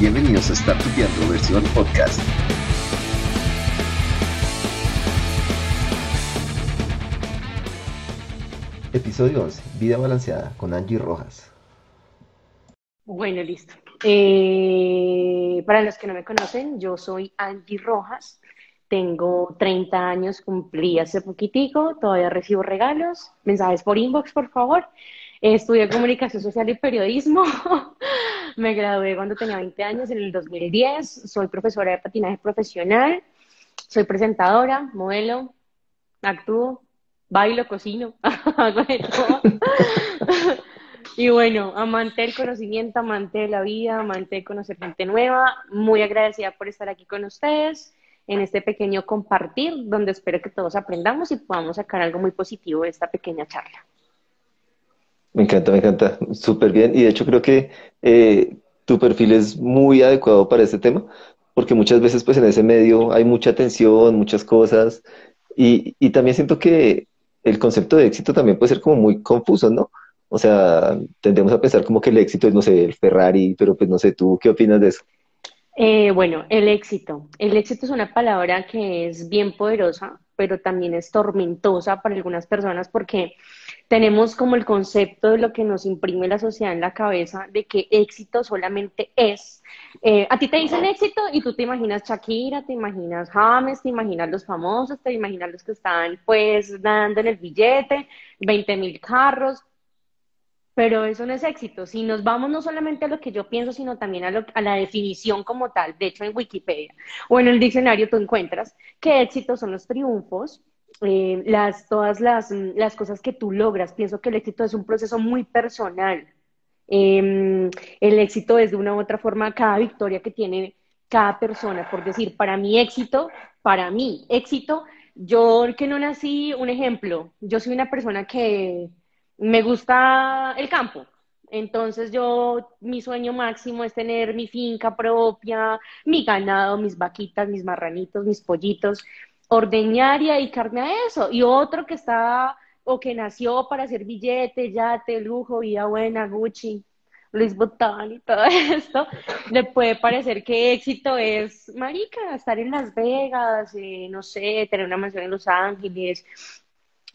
Bienvenidos a Startupiando versión podcast. Episodio 11, Vida Balanceada, con Angie Rojas. Bueno, listo. Eh, para los que no me conocen, yo soy Angie Rojas, tengo 30 años, cumplí hace poquitico, todavía recibo regalos, mensajes por inbox, por favor. Estudié comunicación social y periodismo. Me gradué cuando tenía 20 años, en el 2010. Soy profesora de patinaje profesional. Soy presentadora, modelo, actúo, bailo, cocino, Y bueno, amante del conocimiento, amante de la vida, amante de conocer gente nueva. Muy agradecida por estar aquí con ustedes en este pequeño compartir, donde espero que todos aprendamos y podamos sacar algo muy positivo de esta pequeña charla. Me encanta, me encanta, súper bien. Y de hecho creo que eh, tu perfil es muy adecuado para este tema, porque muchas veces pues en ese medio hay mucha tensión, muchas cosas, y, y también siento que el concepto de éxito también puede ser como muy confuso, ¿no? O sea, tendemos a pensar como que el éxito es, no sé, el Ferrari, pero pues no sé, ¿tú qué opinas de eso? Eh, bueno, el éxito. El éxito es una palabra que es bien poderosa, pero también es tormentosa para algunas personas porque tenemos como el concepto de lo que nos imprime la sociedad en la cabeza de que éxito solamente es. Eh, a ti te dicen éxito y tú te imaginas Shakira, te imaginas James, te imaginas los famosos, te imaginas los que están pues dando en el billete, 20 mil carros, pero eso no es éxito. Si nos vamos no solamente a lo que yo pienso, sino también a, la definición como tal, de hecho en Wikipedia o en el diccionario tú encuentras que éxito son los triunfos, eh, las, todas las, las, cosas que tú logras. Pienso que el éxito es un proceso muy personal. Em, el éxito es de una u otra forma cada victoria que tiene cada persona. Por decir, para mi éxito, para mí éxito, yo que no nací, un ejemplo, yo soy una persona que me gusta el campo. Entonces yo, mi sueño máximo es tener mi finca propia, mi ganado, mis vaquitas, mis marranitos, mis pollitos, ordeñar y dedicarme a eso. Y otro que está o que nació para hacer billete, yate, lujo, vida buena, Gucci, Luis Vuitton y todo esto, le puede parecer que éxito es, marica, estar en Las Vegas, eh, no sé, tener una mansión en Los Ángeles,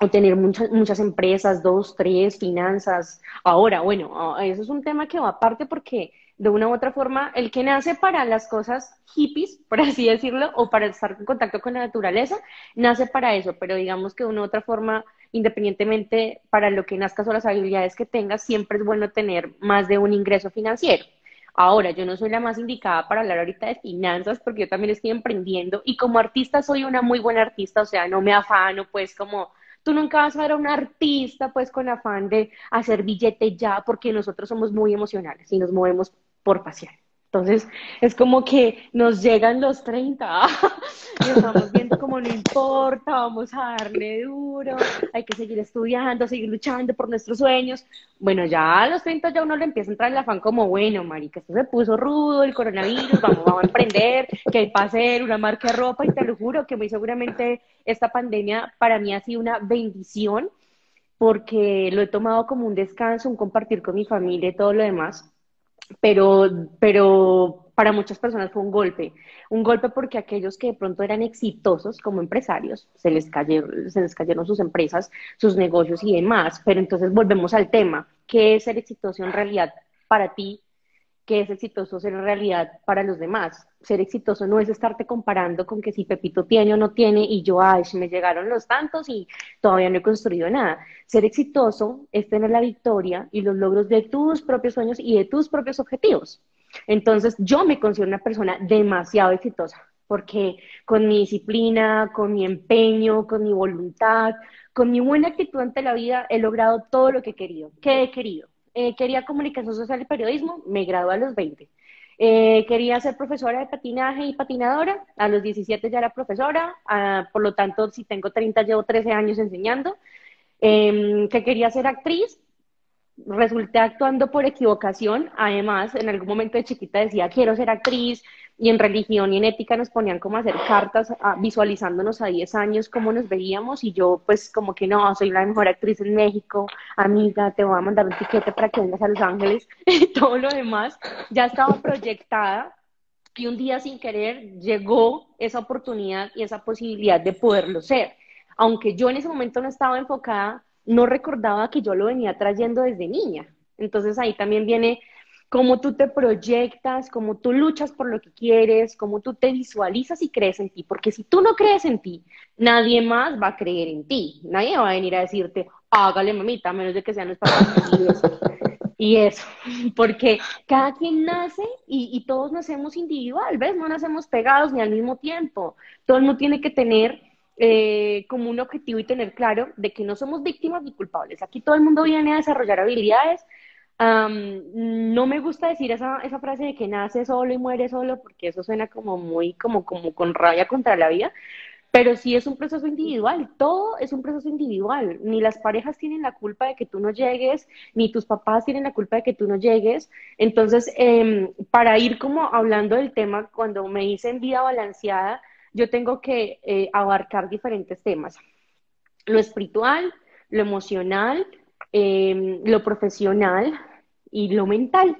o tener muchas, muchas empresas, dos, tres, finanzas. Ahora, bueno, eso es un tema que va aparte porque de una u otra forma, el que nace para las cosas hippies, por así decirlo, o para estar en contacto con la naturaleza, nace para eso, pero digamos que de una u otra forma, independientemente para lo que nazcas o las habilidades que tengas, siempre es bueno tener más de un ingreso financiero. Ahora, yo no soy la más indicada para hablar ahorita de finanzas porque yo también estoy emprendiendo y como artista soy una muy buena artista, o sea, no me afano pues como Tú nunca vas a ver a un artista pues con afán de hacer billete ya, porque nosotros somos muy emocionales y nos movemos por pasión. Entonces, es como que nos llegan los 30 y estamos viendo como no importa, vamos a darle duro, hay que seguir estudiando, seguir luchando por nuestros sueños. Bueno, ya a los 30 ya uno le empieza a entrar el afán como, bueno, marica, esto se puso rudo, el coronavirus, vamos, vamos a emprender, que hay para hacer una marca de ropa y te lo juro que muy seguramente esta pandemia para mí ha sido una bendición porque lo he tomado como un descanso, un compartir con mi familia y todo lo demás pero, pero para muchas personas fue un golpe. Un golpe porque aquellos que de pronto eran exitosos como empresarios, se les, cayeron, se les cayeron sus empresas, sus negocios y demás. Pero entonces volvemos al tema. ¿Qué es ser exitoso en realidad para ti que es exitoso ser en realidad para los demás. Ser exitoso no es estarte comparando con que si Pepito tiene o no tiene y yo, ay, me llegaron los tantos y todavía no he construido nada. Ser exitoso es tener la victoria y los logros de tus propios sueños y de tus propios objetivos. Entonces, yo me considero una persona demasiado exitosa porque con mi disciplina, con mi empeño, con mi voluntad, con mi buena actitud ante la vida, he logrado todo lo que he querido. ¿Qué he querido? Eh, quería comunicación social y periodismo, me gradué a los 20. Eh, quería ser profesora de patinaje y patinadora, a los 17 ya era profesora, ah, por lo tanto, si tengo 30, llevo 13 años enseñando. Em, que quería ser actriz, resulté actuando por equivocación. Además, en algún momento de chiquita decía, quiero ser actriz, y en religión y en ética nos ponían como a hacer cartas visualizándonos a 10 años cómo nos veíamos y yo pues como que no, soy la mejor actriz en México, amiga, te voy a mandar un tiquete para que vengas a Los Ángeles y todo lo demás ya estaba proyectada y un día sin querer llegó esa oportunidad y esa posibilidad de poderlo ser. Aunque yo en ese momento no estaba enfocada, no recordaba que yo lo venía trayendo desde niña. Entonces ahí también viene cómo tú te proyectas, cómo tú luchas por lo que quieres, cómo tú te visualizas y crees en ti. Porque si tú no crees en ti, nadie más va a creer en ti. Nadie va a venir a decirte, hágale mamita, a menos de que sean los papás. y eso, porque cada quien nace y, todos nacemos individual, ¿ves? No nacemos pegados ni al mismo tiempo. Todo el mundo tiene que tener eh, como un objetivo y tener claro de que no somos víctimas ni culpables. Aquí todo el mundo viene a desarrollar habilidades no me gusta decir esa, esa frase de que nace solo y muere solo, porque eso suena como muy, como, como con rabia contra la vida, pero sí es un proceso individual, todo es un proceso individual. Ni las parejas tienen la culpa de que tú no llegues, ni tus papás tienen la culpa de que tú no llegues. Entonces, em, para ir como hablando del tema, cuando me dicen vida balanceada, yo tengo que eh, abarcar diferentes temas. Lo espiritual, lo emocional, em, lo profesional, y lo mental.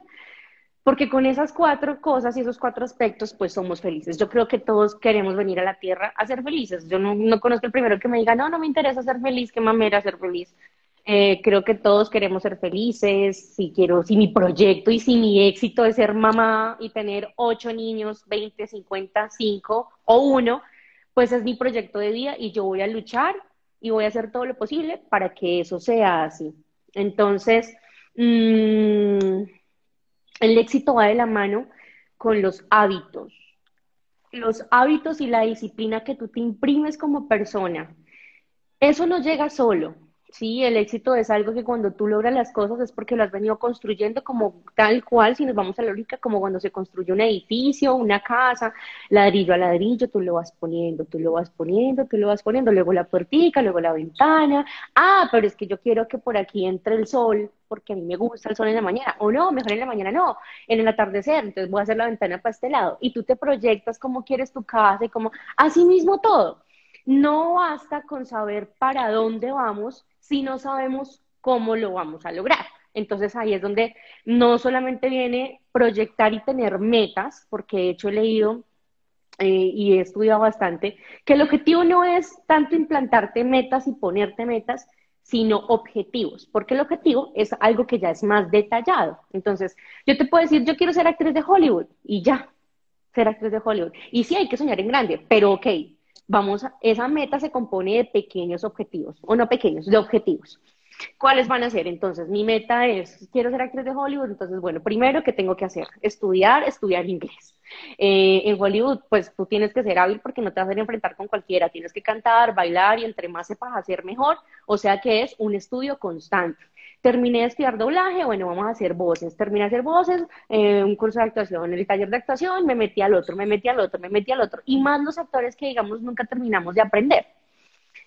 Porque con esas cuatro cosas y esos cuatro aspectos, pues somos felices. Yo creo que todos queremos venir a la tierra a ser felices. Yo no, no conozco el primero que me diga, no, no me interesa ser feliz, qué mamera ser feliz. Eh, creo que todos queremos ser felices. Si quiero, si mi proyecto y si mi éxito es ser mamá y tener ocho niños, 20, 50, 5 o uno, pues es mi proyecto de vida y yo voy a luchar y voy a hacer todo lo posible para que eso sea así. Entonces, Mm, el éxito va de la mano con los hábitos. Los hábitos y la disciplina que tú te imprimes como persona. Eso no llega solo. Sí, el éxito es algo que cuando tú logras las cosas es porque lo has venido construyendo como tal cual, si nos vamos a la lógica, como cuando se construye un edificio, una casa, ladrillo a ladrillo, tú lo vas poniendo, tú lo vas poniendo, tú lo vas poniendo, luego la puertica, luego la ventana. Ah, pero es que yo quiero que por aquí entre el sol, porque a mí me gusta el sol en la mañana, o no, mejor en la mañana no, en el atardecer, entonces voy a hacer la ventana para este lado, y tú te proyectas cómo quieres tu casa y como, así mismo todo. No basta con saber para dónde vamos si no sabemos cómo lo vamos a lograr. Entonces ahí es donde no solamente viene proyectar y tener metas, porque de hecho he leído eh, y he estudiado bastante, que el objetivo no es tanto implantarte metas y ponerte metas, sino objetivos, porque el objetivo es algo que ya es más detallado. Entonces, yo te puedo decir, yo quiero ser actriz de Hollywood y ya, ser actriz de Hollywood. Y sí hay que soñar en grande, pero ok, vamos, a, esa meta se compone de pequeños objetivos, o no pequeños, de objetivos. ¿Cuáles van a ser? Entonces, mi meta es, quiero ser actriz de Hollywood, entonces, bueno, primero, ¿qué tengo que hacer? Estudiar, estudiar inglés. Eh, en Hollywood, pues tú tienes que ser hábil porque no te vas a enfrentar con cualquiera, tienes que cantar, bailar y entre más sepas hacer mejor, o sea que es un estudio constante. Terminé de estudiar doblaje, bueno, vamos a hacer voces. Terminé de hacer voces, eh, un curso de actuación, el taller de actuación, me metí al otro, me metí al otro, me metí al otro. Y más los actores que, digamos, nunca terminamos de aprender.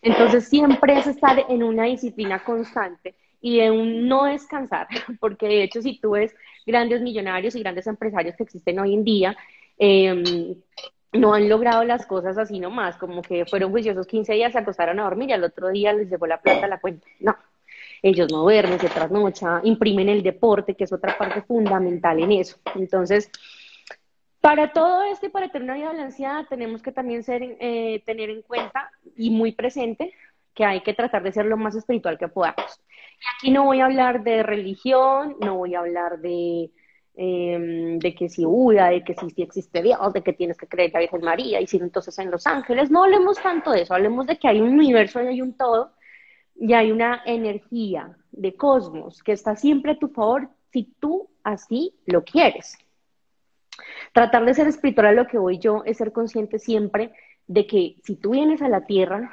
Entonces, siempre es estar en una disciplina constante y de un no descansar, porque de hecho, si tú ves grandes millonarios y grandes empresarios que existen hoy en día, em, no han logrado las cosas así nomás, como que fueron juiciosos 15 días, se acostaron a dormir y al otro día les llegó la plata a la cuenta. No, ellos no duermen, se trasnochan, imprimen el deporte, que es otra parte fundamental en eso. Entonces, para todo esto y para tener una vida balanceada, tenemos que también ser, eh, tener en cuenta y muy presente que hay que tratar de ser lo más espiritual que podamos. Y aquí no voy a hablar de religión, no voy a hablar de, em, de que si Buda, de que si, si, existe Dios, de que tienes que creer en la Virgen María y si entonces en Los Ángeles. No hablemos tanto de eso, hablemos de que hay un universo y hay un todo y hay una energía de cosmos que está siempre a tu favor si tú así lo quieres. Tratar de ser espiritual a lo que voy yo es ser consciente siempre de que si tú vienes a la Tierra,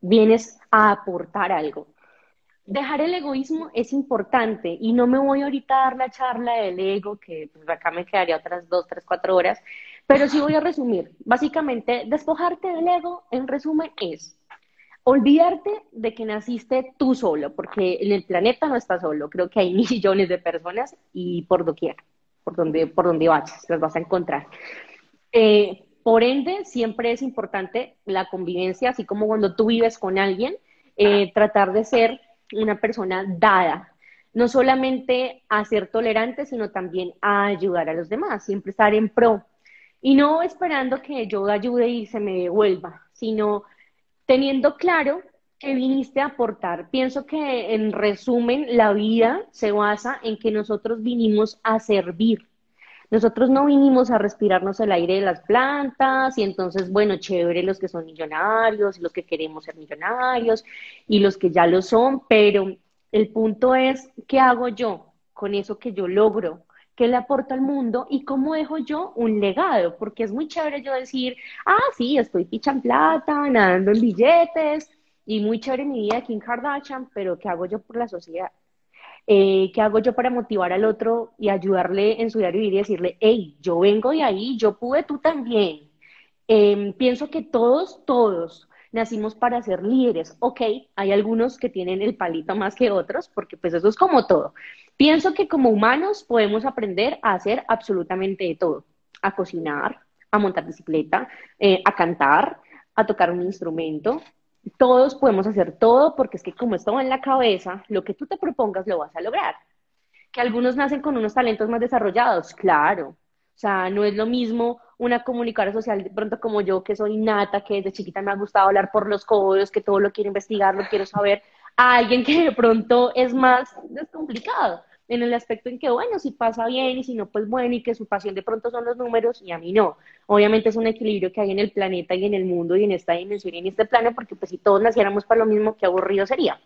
vienes a aportar algo. Dejar el egoísmo es importante y no me voy ahorita a dar la charla del ego, que pues, acá me quedaría otras dos, tres, cuatro horas, pero sí voy a resumir. Básicamente, despojarte del ego, en resumen, es olvidarte de que naciste tú solo, porque en el planeta no estás solo, creo que hay millones de personas y por doquier, por donde, por donde vayas, las vas a encontrar. Eh, por ende, siempre es importante la convivencia, así como cuando tú vives con alguien, eh, tratar de ser una persona dada, no solamente a ser tolerante, sino también a ayudar a los demás, siempre estar en pro. Y no esperando que yo ayude y se me devuelva, sino teniendo claro que viniste a aportar. Pienso que en resumen, la vida se basa en que nosotros vinimos a servir. Nosotros no vinimos a respirarnos el aire de las plantas y entonces, bueno, chévere los que son millonarios, los que queremos ser millonarios y los que ya lo son, pero el punto es, ¿qué hago yo con eso que yo logro? ¿Qué le aporta al mundo y cómo dejo yo un legado? Porque es muy chévere yo decir, ah, sí, estoy pichan plata, nadando en billetes y muy chévere mi vida aquí en Kardashian, pero ¿qué hago yo por la sociedad? Eh, ¿Qué hago yo para motivar al otro y ayudarle en su diario vivir y decirle, hey, yo vengo de ahí, yo pude, tú también? Em, pienso que todos, todos nacimos para ser líderes. Ok, hay algunos que tienen el palito más que otros, porque pues eso es como todo. Pienso que como humanos podemos aprender a hacer absolutamente de todo, a cocinar, a montar bicicleta, eh, a cantar, a tocar un instrumento. Todos podemos hacer todo porque es que como esto va en la cabeza, lo que tú te propongas lo vas a lograr. Que algunos nacen con unos talentos más desarrollados, claro. O sea, no es lo mismo una comunicadora social de pronto como yo, que soy nata, que desde chiquita me ha gustado hablar por los codos, que todo lo quiero investigar, lo quiero saber, a alguien que de pronto es más descomplicado en el aspecto en que, bueno, si pasa bien y si no, pues bueno, y que su pasión de pronto son los números y a mí no. Obviamente es un equilibrio que hay en el planeta y en el mundo y en esta dimensión y en este plano, porque pues si todos naciéramos para lo mismo, qué aburrido sería.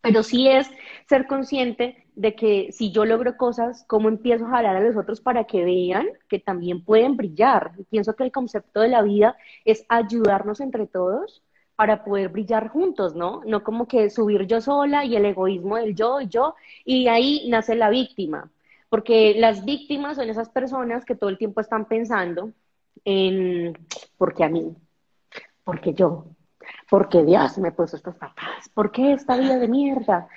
Pero sí es ser consciente de que si yo logro cosas, ¿cómo empiezo a jalar a los otros para que vean que también pueden brillar? pienso que el concepto de la vida es ayudarnos entre todos para poder brillar juntos, ¿no? No como que subir yo sola y el egoísmo del yo y yo, y ahí nace la víctima, porque las víctimas son esas personas que todo el tiempo están pensando en, porque a mí, porque yo, porque Dios me puso estos papás, ¿por qué esta vida de mierda?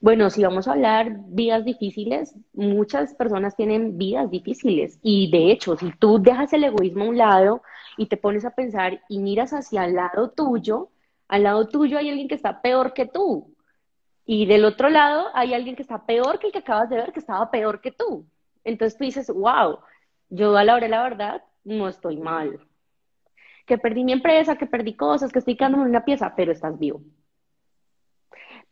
Bueno, si vamos a hablar vidas difíciles, muchas personas tienen vidas difíciles y de hecho, si tú dejas el egoísmo a un lado, y te pones a pensar y miras hacia el lado tuyo, al lado tuyo hay alguien que está peor que tú. Y del otro lado hay alguien que está peor que el que acabas de ver, que estaba peor que tú. Entonces tú dices, wow, yo a la hora de la verdad no estoy mal. Que perdí mi empresa, que perdí cosas, que estoy quedándome en una pieza, pero estás vivo.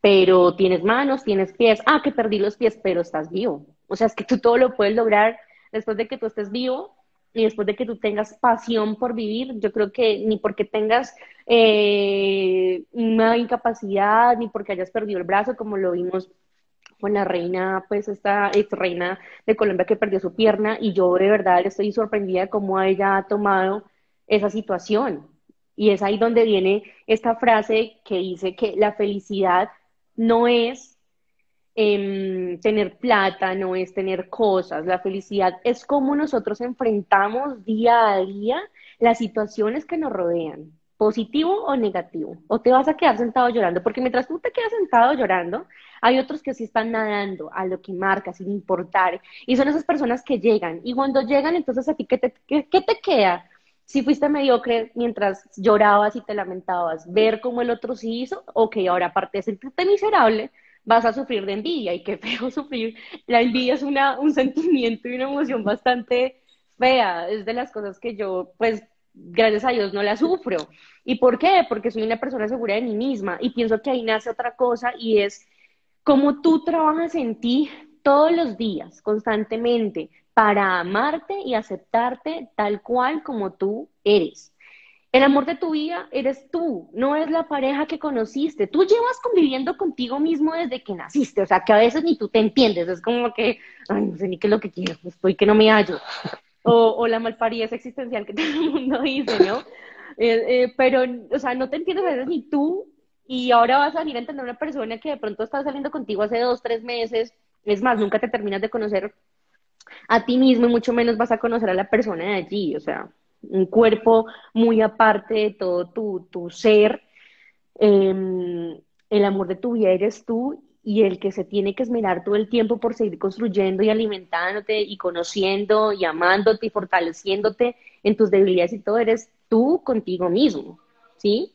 Pero tienes manos, tienes pies. Ah, que perdí los pies, pero estás vivo. O sea, es que tú todo lo puedes lograr después de que tú estés vivo y después de que tú tengas pasión por vivir, yo creo que ni porque tengas eh, una incapacidad, ni porque hayas perdido el brazo, como lo vimos con la reina, pues esta ex reina de Colombia que perdió su pierna, y yo de verdad estoy sorprendida de cómo ella ha tomado esa situación. Y es ahí donde viene esta frase que dice que la felicidad no es Em, tener plata, no es tener cosas. La felicidad es cómo nosotros enfrentamos día a día las situaciones que nos rodean, positivo o negativo. O te vas a quedar sentado llorando, porque mientras tú te quedas sentado llorando, hay otros que sí están nadando a lo que marca, sin importar. Y son esas personas que llegan. Y cuando llegan, entonces a ti, ¿qué te, qué, te queda? Si fuiste mediocre mientras llorabas y te lamentabas, ver cómo el otro sí hizo, ok, ahora aparte de sentirte miserable, vas a sufrir de envidia y qué feo sufrir. La envidia es una, un sentimiento y una emoción bastante fea. Es de las cosas que yo, pues, gracias a Dios no la sufro. ¿Y por qué? Porque soy una persona segura de mí misma y pienso que ahí nace otra cosa y es cómo tú trabajas en ti todos los días, constantemente, para amarte y aceptarte tal cual como tú eres. El amor de tu vida eres tú, no es la pareja que conociste. Tú llevas conviviendo contigo mismo desde que naciste, o sea, que a veces ni tú te entiendes, es como que, ay, no sé ni qué es lo que quiero, estoy que no me hallo. O, o la malparidez existencial que todo el mundo dice, ¿no? Eh, eh, pero, o sea, no te entiendes a veces ni tú y ahora vas a venir a entender a una persona que de pronto está saliendo contigo hace dos, tres meses, es más, nunca te terminas de conocer a ti mismo y mucho menos vas a conocer a la persona de allí, o sea, un cuerpo muy aparte de todo tu, tu ser. em, el amor de tu vida eres tú y el que se tiene que esmerar todo el tiempo por seguir construyendo y alimentándote y conociendo y amándote y fortaleciéndote en tus debilidades y todo eres tú contigo mismo, ¿sí?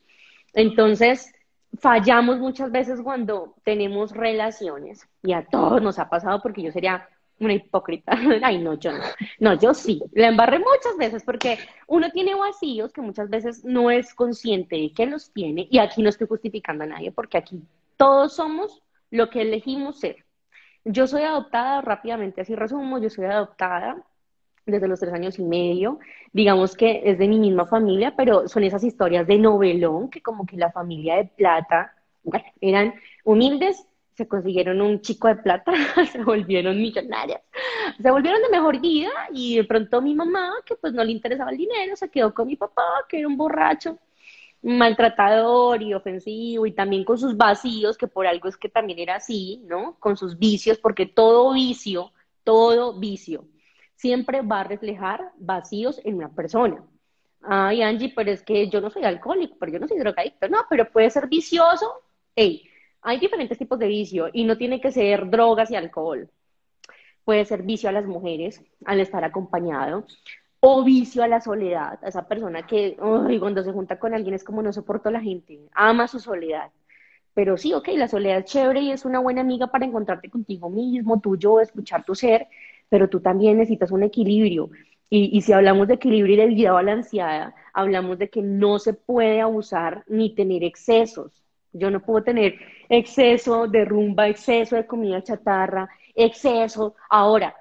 Entonces, fallamos muchas veces cuando tenemos relaciones y a todos nos ha pasado porque yo sería una hipócrita. Ay, no, yo no. No, yo sí. La embarré muchas veces porque uno tiene vacíos que muchas veces no es consciente de que los tiene y aquí no estoy justificando a nadie porque aquí todos somos lo que elegimos ser. Yo soy adoptada rápidamente, así resumo, yo soy adoptada desde los tres años y medio, digamos que es de mi misma familia, pero son esas historias de novelón que como que la familia de plata, eran humildes, se consiguieron un chico de plata, se volvieron millonarias, se volvieron de mejor vida y de pronto mi mamá, que pues no le interesaba el dinero, se quedó con mi papá, que era un borracho, maltratador y ofensivo y también con sus vacíos, que por algo es que también era así, ¿no? Con sus vicios, porque todo vicio, todo vicio, siempre va a reflejar vacíos en una persona. Ay, Angie, pero es que yo no soy alcohólico, pero yo no soy drogadicto. No, pero puede ser vicioso. Hey, hay diferentes tipos de vicio y no tiene que ser drogas y alcohol. Puede ser vicio a las mujeres al estar acompañado o vicio a la soledad, a esa persona que ay, cuando se junta con alguien es como no soporto a la gente, ama su soledad. Pero sí, ok, la soledad es chévere y es una buena amiga para encontrarte contigo mismo, tú, yo, escuchar tu ser, pero tú también necesitas un equilibrio. Y, y, si hablamos de equilibrio y de vida balanceada, hablamos de que no se puede abusar ni tener excesos. Yo no puedo tener exceso de rumba, exceso de comida chatarra, exceso. Ahora,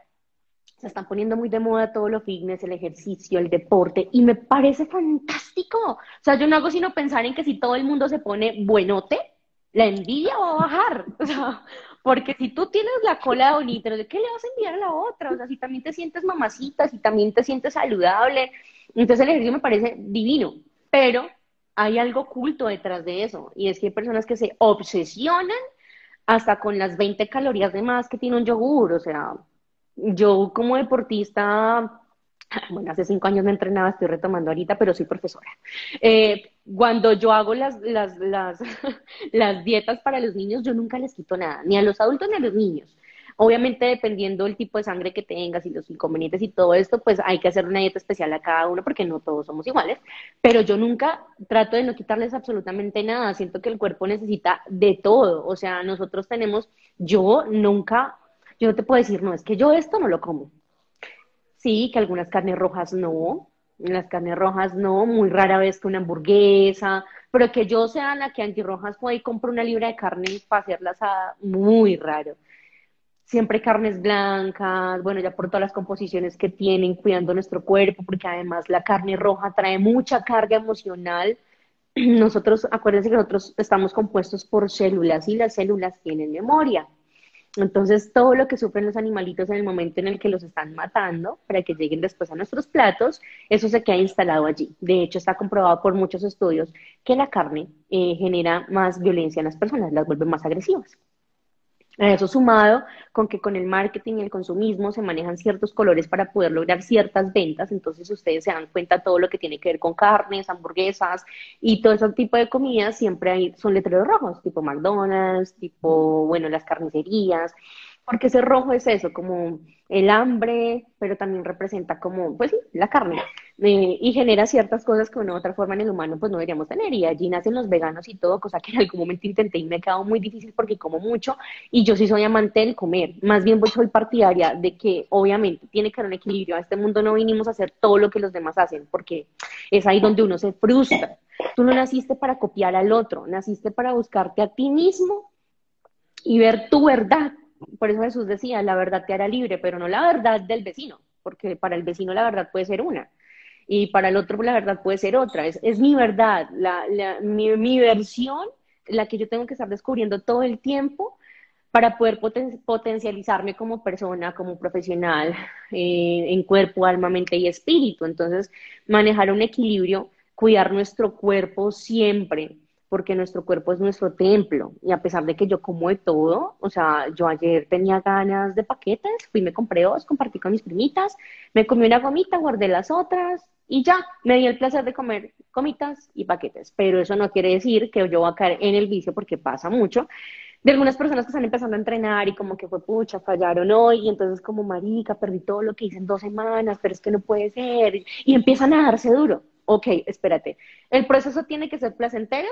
se están poniendo muy de moda todo lo fitness, el ejercicio, el deporte, y me parece fantástico. O sea, yo no hago sino pensar en que si todo el mundo se pone buenote, la envidia va a bajar. O sea, porque si tú tienes la cola bonita, ¿de qué le vas a enviar a la otra? O sea, si también te sientes mamacita, si también te sientes saludable, entonces el ejercicio me parece divino. Pero hay algo oculto detrás de eso, y es que hay personas que se obsesionan hasta con las 20 calorías de más que tiene un yogur, o sea, yo como deportista, bueno, hace cinco años me entrenaba, estoy retomando ahorita, pero soy profesora. Eh, cuando yo hago las, las, las, las dietas para los niños, yo nunca les quito nada, ni a los adultos ni a los niños. Obviamente, dependiendo del tipo de sangre que tengas y los inconvenientes y todo esto, pues hay que hacer una dieta especial a cada uno porque no todos somos iguales. Pero yo nunca trato de no quitarles absolutamente nada. Siento que el cuerpo necesita de todo. O sea, nosotros tenemos, yo nunca, yo no te puedo decir, no, es que yo esto no lo como. Sí, que algunas carnes rojas no, las carnes rojas no, muy rara vez que una hamburguesa, pero que yo sea la que antirrojas fue y compro una libra de carne para hacerla asada, muy raro siempre carnes blancas, bueno, ya por todas las composiciones que tienen, cuidando nuestro cuerpo, porque además la carne roja trae mucha carga emocional. Nosotros, acuérdense que nosotros estamos compuestos por células y las células tienen memoria. Entonces, todo lo que sufren los animalitos en el momento en el que los están matando para que lleguen después a nuestros platos, eso se queda instalado allí. De hecho, está comprobado por muchos estudios que la carne eh, genera más violencia en las personas, las vuelve más agresivas. Eso sumado con que con el marketing y el consumismo se manejan ciertos colores para poder lograr ciertas ventas, entonces ustedes se dan cuenta todo lo que tiene que ver con carnes, hamburguesas y todo ese tipo de comidas siempre hay, son letreros rojos, tipo McDonald's, tipo, bueno, las carnicerías, porque ese rojo es eso, como el hambre, pero también representa como, pues sí, la carne, eh, y genera ciertas cosas que de otra forma en el humano pues no deberíamos tener, y allí nacen los veganos y todo, cosa que en algún momento intenté y me ha quedado muy difícil porque como mucho, y yo sí soy amante del comer, más bien pues soy partidaria de que obviamente tiene que haber un equilibrio, a este mundo no vinimos a hacer todo lo que los demás hacen, porque es ahí donde uno se frustra, tú no naciste para copiar al otro, naciste para buscarte a ti mismo y ver tu verdad, por eso Jesús decía, la verdad te hará libre, pero no la verdad del vecino, porque para el vecino la verdad puede ser una y para el otro la verdad puede ser otra. Es, mi verdad, la, mi, versión, la que yo tengo que estar descubriendo todo el tiempo para poder poten potencializarme como persona, como profesional, eh, en cuerpo, alma, mente y espíritu. Entonces, manejar un equilibrio, cuidar nuestro cuerpo siempre, porque nuestro cuerpo es nuestro templo. Y a pesar de que yo como de todo, o sea, yo ayer tenía ganas de paquetes, fui, me compré dos, compartí con mis primitas, me comí una gomita, guardé las otras y ya, me di el placer de comer comitas y paquetes, pero eso no quiere decir que yo voy a caer en el vicio porque pasa mucho de algunas personas que están empezando a entrenar y como que fue pucha, fallaron hoy, y entonces como marica, perdí todo lo que hice en dos semanas, pero es que no puede ser, y empiezan a darse duro. Ok, espérate, ¿el proceso tiene que ser placentero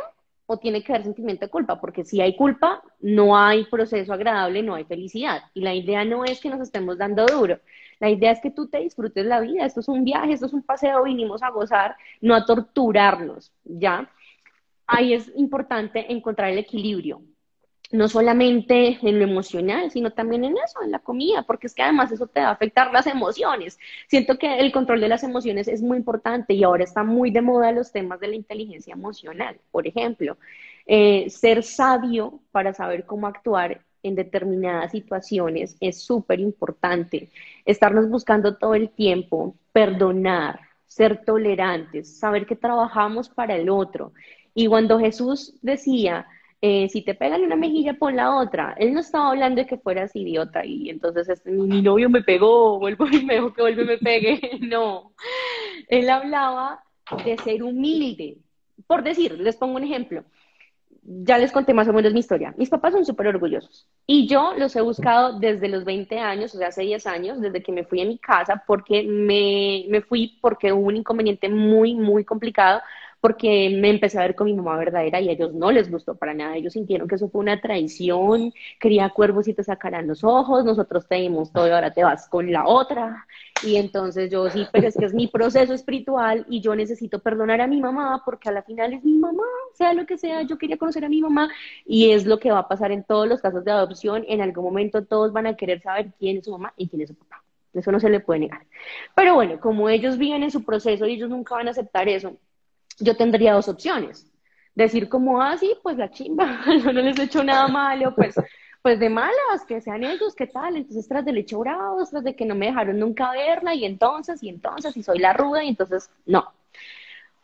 o tiene que haber sentimiento de culpa? Porque si hay culpa, no hay proceso agradable, no hay felicidad. Y la idea no es que nos estemos dando duro. La idea es que tú te disfrutes la vida. Esto es un viaje, esto es un paseo, vinimos a gozar, no a torturarnos, ¿ya? Ahí es importante encontrar el equilibrio no solamente en lo emocional, sino también en eso, en la comida, porque es que además eso te va a afectar las emociones. Siento que el control de las emociones es muy importante y ahora está muy de moda los temas de la inteligencia emocional. Por ejemplo, eh, ser sabio para saber cómo actuar en determinadas situaciones es súper importante. Estarnos buscando todo el tiempo, perdonar, ser tolerantes, saber que trabajamos para el otro. Y cuando Jesús decía, eh, si te pegan una mejilla, pon la otra. Él no estaba hablando de que fueras idiota y entonces este, mi, novio me pegó, vuelvo y me dijo que vuelve y me pegue. No. Él hablaba de ser humilde. Por decir, les pongo un ejemplo. Ya les conté más o menos mi historia. Mis papás son súper orgullosos y yo los he buscado desde los 20 años, o sea, hace 10 años, desde que me fui a mi casa, porque me, me fui porque hubo un inconveniente muy, muy complicado porque me empecé a ver con mi mamá verdadera y a ellos no les gustó para nada. Ellos sintieron que eso fue una traición, quería cuervos y te sacaran los ojos, nosotros te dimos todo y ahora te vas con la otra. Y entonces yo sí, pero es que es mi proceso espiritual y yo necesito perdonar a mi mamá porque a la final es mi mamá, sea lo que sea, yo quería conocer a mi mamá y es lo que va a pasar en todos los casos de adopción. En algún momento todos van a querer saber quién es su mamá y quién es su papá. Eso no se le puede negar. Pero bueno, como ellos viven en su proceso y ellos nunca van a aceptar eso, yo tendría dos opciones. Decir como, ah, sí, pues la chimba, no les he hecho nada malo, pues, pues de malas, que sean ellos, ¿qué tal? Entonces tras de leche bravo, tras de que no me dejaron nunca verla, y entonces, y entonces, y soy la ruda, y entonces, no.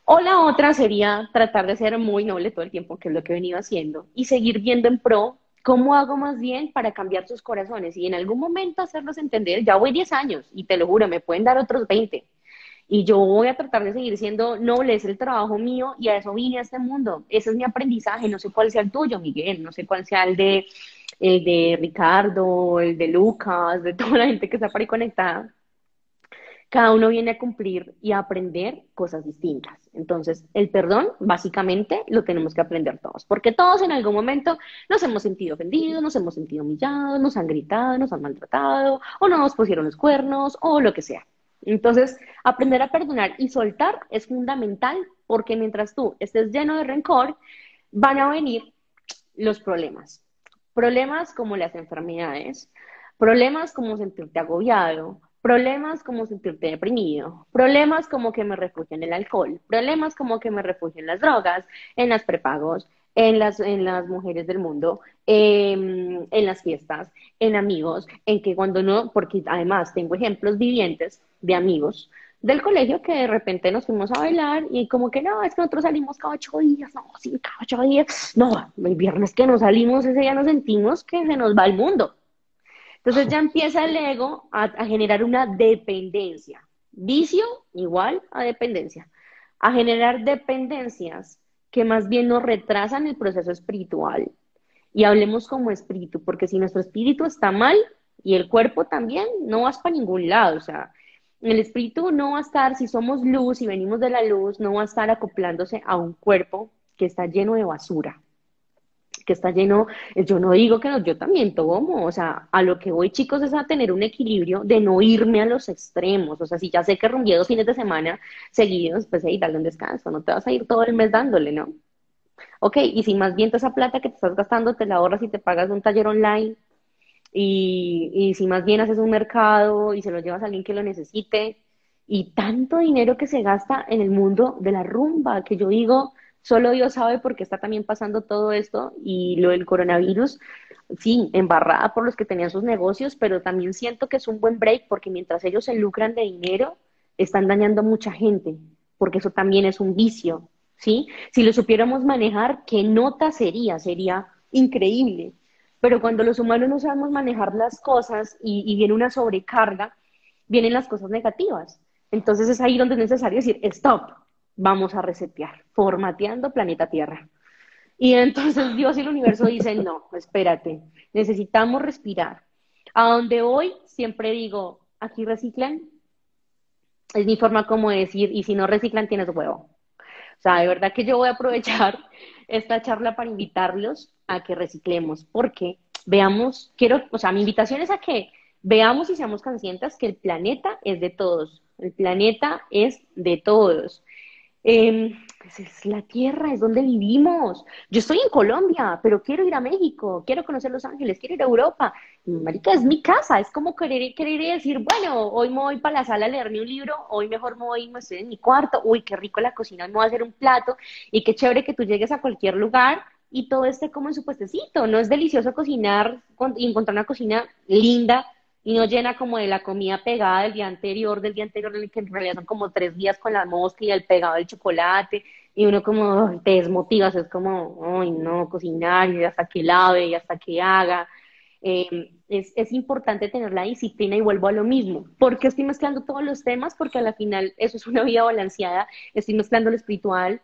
O la otra sería tratar de ser muy noble todo el tiempo, que es lo que he venido haciendo, y seguir viendo en pro cómo hago más bien para cambiar sus corazones y en algún momento hacerlos entender. Ya voy 10 años y te lo juro, me pueden dar otros 20 y yo voy a tratar de seguir siendo noble, es el trabajo mío y a eso vine a este mundo. Ese es mi aprendizaje, no sé cuál sea el tuyo, Miguel, no sé cuál sea el de, de Ricardo, el de Lucas, de toda la gente que está por ahí conectada. Cada uno viene a cumplir y a aprender cosas distintas. Entonces, el perdón, básicamente, lo tenemos que aprender todos, porque todos en algún momento nos hemos sentido ofendidos, nos hemos sentido humillados, nos han gritado, nos han maltratado, o nos pusieron los cuernos, o lo que sea. Entonces, aprender a perdonar y soltar es fundamental porque mientras tú estés lleno de rencor, van a venir los problemas. Problemas como las enfermedades, problemas como sentirte agobiado, problemas como sentirte deprimido, problemas como que me refugio en el alcohol, problemas como que me refugio en las drogas, en las prepagos, en las, en las mujeres del mundo, em, en las fiestas, en amigos, en que cuando no, porque además tengo ejemplos vivientes de amigos del colegio que de repente nos fuimos a bailar y como que no, es que nosotros salimos cada ocho días, no, sí, cada ocho días, no, el viernes que nos salimos, ese día nos sentimos que se nos va el mundo. Entonces ya empieza el ego a generar una dependencia. Vicio igual a dependencia. A generar dependencias que más bien nos retrasan el proceso espiritual. Y hablemos como espíritu, porque si nuestro espíritu está mal y el cuerpo también, no vas para ningún lado. O sea, el espíritu no va a estar, si somos luz y venimos de la luz, no va a estar acoplándose a un cuerpo que está lleno de basura, que está lleno, yo no digo que no, yo también tomo, o sea, a lo que voy chicos es a tener un equilibrio de no irme a los extremos, o sea, si ya sé que rumbié dos fines de semana seguidos, pues ahí dale un descanso, no te vas a ir todo el mes dándole, ¿no? Ok, y si más bien esa plata que te estás gastando te la ahorras y te pagas un taller online, y, y si más bien haces un mercado y se lo llevas a alguien que lo necesite, y tanto dinero que se gasta en el mundo de la rumba, que yo digo, solo Dios sabe por qué está también pasando todo esto y lo del coronavirus, sí, embarrada por los que tenían sus negocios, pero también siento que es un buen break porque mientras ellos se lucran de dinero, están dañando a mucha gente, porque eso también es un vicio, ¿sí? Si lo supiéramos manejar, ¿qué nota sería? Sería increíble. Pero cuando los humanos no sabemos manejar las cosas y, viene una sobrecarga, vienen las cosas negativas. Entonces es ahí donde es necesario decir, stop, vamos a resetear, formateando planeta Tierra. Y entonces Dios y el universo dicen, no, espérate, necesitamos respirar. A donde hoy siempre digo, aquí reciclan, es mi forma como decir, y si no reciclan, tienes huevo. O sea, de verdad que yo voy a aprovechar esta charla para invitarlos a que reciclemos, porque veamos, quiero, o sea, mi invitación es a que veamos y seamos conscientes que el planeta es de todos, el planeta es de todos. Eh, es la tierra, es donde vivimos. Yo estoy en Colombia, pero quiero ir a México, quiero conocer Los Ángeles, quiero ir a Europa. Marica, es mi casa, es como querer, querer decir, bueno, hoy me voy para la sala a leerme un libro, hoy mejor me voy, me estoy en mi cuarto, uy, qué rico la cocina, me voy a hacer un plato, y qué chévere que tú llegues a cualquier lugar y todo esté como en su puestecito. No es delicioso cocinar y encontrar una cocina linda, y no llena como de la comida pegada del día anterior, del día anterior, que en realidad son como tres días con la mosca y el pegado del chocolate, y uno como te desmotivas, es como, ay no, cocinar y hasta que lave y hasta que haga. Eh, es, es, importante tener la disciplina y vuelvo a lo mismo. ¿Por qué estoy mezclando todos los temas? Porque a la final eso es una vida balanceada, estoy mezclando lo espiritual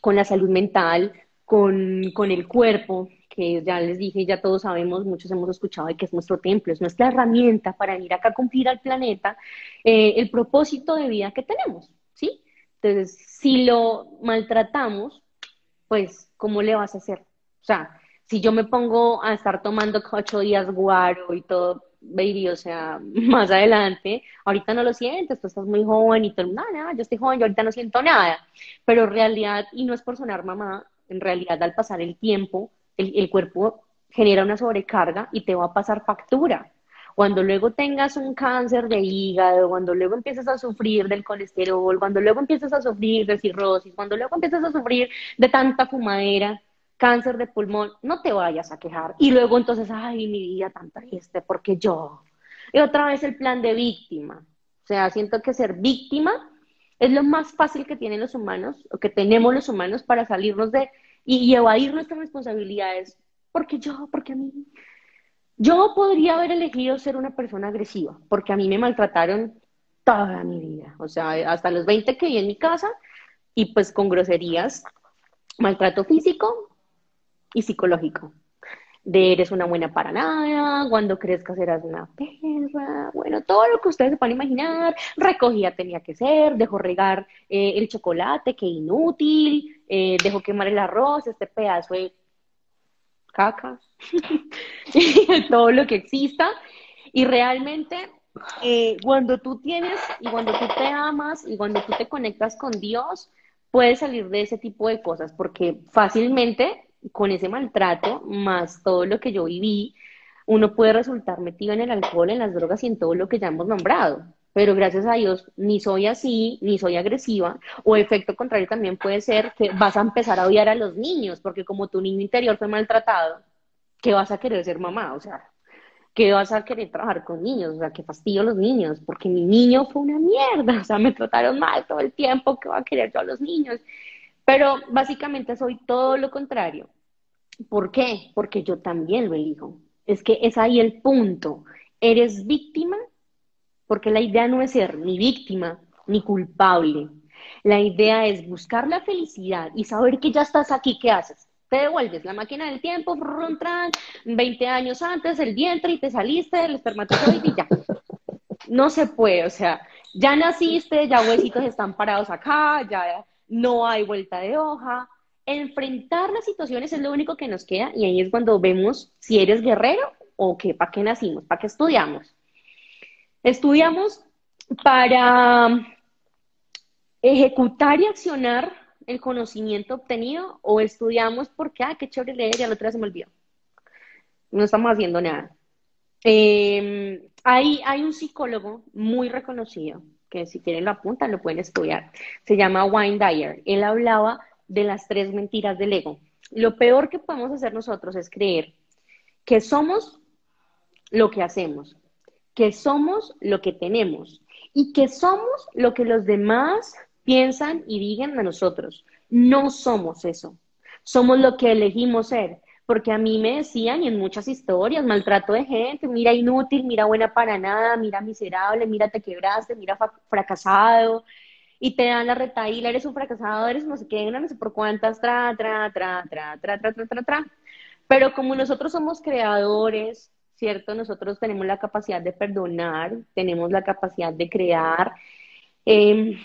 con la salud mental, con, con el cuerpo, que ya les dije, ya todos sabemos, muchos hemos escuchado de que es nuestro templo, es nuestra herramienta para venir acá a cumplir al planeta eh, el propósito de vida que tenemos, ¿sí? Entonces, si lo maltratamos, pues, ¿cómo le vas a hacer? O sea, si yo me pongo a estar tomando ocho días guaro y todo, baby, o sea, más adelante, ahorita no lo sientes, tú estás muy joven y todo, nada, nada, yo estoy joven, yo ahorita no siento nada, pero en realidad, y no es por sonar mamá, en realidad al pasar el tiempo, el, cuerpo genera una sobrecarga y te va a pasar factura. Cuando luego tengas un cáncer de hígado, cuando luego empieces a sufrir del colesterol, cuando luego empiezas a sufrir de cirrosis, cuando luego empiezas a sufrir de tanta fumadera, cáncer de pulmón, no te vayas a quejar. Y luego entonces, ay, mi vida tan triste, porque yo. Y otra vez el plan de víctima. O sea, siento que ser víctima es lo más fácil que tienen los humanos, o que tenemos los humanos para salirnos de y, evadir nuestras responsabilidades. Porque yo, porque a mí. Yo podría haber elegido ser una persona agresiva, porque a mí me maltrataron toda mi vida. O sea, hasta los 20 que vi en mi casa, y pues con groserías, maltrato físico y psicológico. De eres una buena para nada, cuando crezcas serás una perra, bueno, todo lo que ustedes se imaginar, recogía tenía que ser, dejó regar eh, el chocolate, que inútil, eh, dejó quemar el arroz, este pedazo de caca, todo lo que exista. Y realmente, eh, cuando tú tienes y cuando tú te amas y cuando tú te conectas con Dios, puedes salir de ese tipo de cosas, porque fácilmente con ese maltrato, más todo lo que yo viví, uno puede resultar metido en el alcohol, en las drogas y en todo lo que ya hemos nombrado pero gracias a Dios ni soy así, ni soy agresiva, o efecto contrario también puede ser que vas a empezar a odiar a los niños, porque como tu niño interior fue maltratado, ¿qué vas a querer ser mamá? O sea, ¿qué vas a querer trabajar con niños? O sea, qué fastidio los niños, porque mi niño fue una mierda, o sea, me trataron mal todo el tiempo, ¿qué va a querer yo a los niños? Pero básicamente soy todo lo contrario. ¿Por qué? Porque yo también lo elijo. Es que es ahí el punto. Eres víctima porque la idea no es ser ni víctima ni culpable. La idea es buscar la felicidad y saber que ya estás aquí, ¿qué haces? Te devuelves la máquina del tiempo, 20 años antes, el vientre y te saliste del espermatozoide y ya. No se puede, o sea, ya naciste, ya huesitos están parados acá, ya no hay vuelta de hoja. Enfrentar las situaciones es lo único que nos queda y ahí es cuando vemos si eres guerrero o qué, para qué nacimos, para qué estudiamos. Estudiamos para ejecutar y accionar el conocimiento obtenido o estudiamos porque, ah, qué chévere leer y al otro día se me olvidó. No estamos haciendo nada. Em, hay, hay un psicólogo muy reconocido que si quieren lo apuntan, lo pueden estudiar. Se llama Wayne Dyer. Él hablaba de las tres mentiras del ego. Lo peor que podemos hacer nosotros es creer que somos lo que hacemos, que somos lo que tenemos y que somos lo que los demás piensan y digan a nosotros. No somos eso. Somos lo que elegimos ser. porque a mí me decían y en muchas historias, maltrato de gente, mira inútil, mira buena para nada, mira miserable, mira te quebraste, mira fracasado, y te dan la retaíla, eres un fracasado, eres no sé qué, no sé por cuántas, tra, tra, tra, tra, tra, tra, tra, tra, tra. Pero como nosotros somos creadores, ¿cierto? Nosotros tenemos la capacidad de perdonar, tenemos la capacidad de crear. Eh,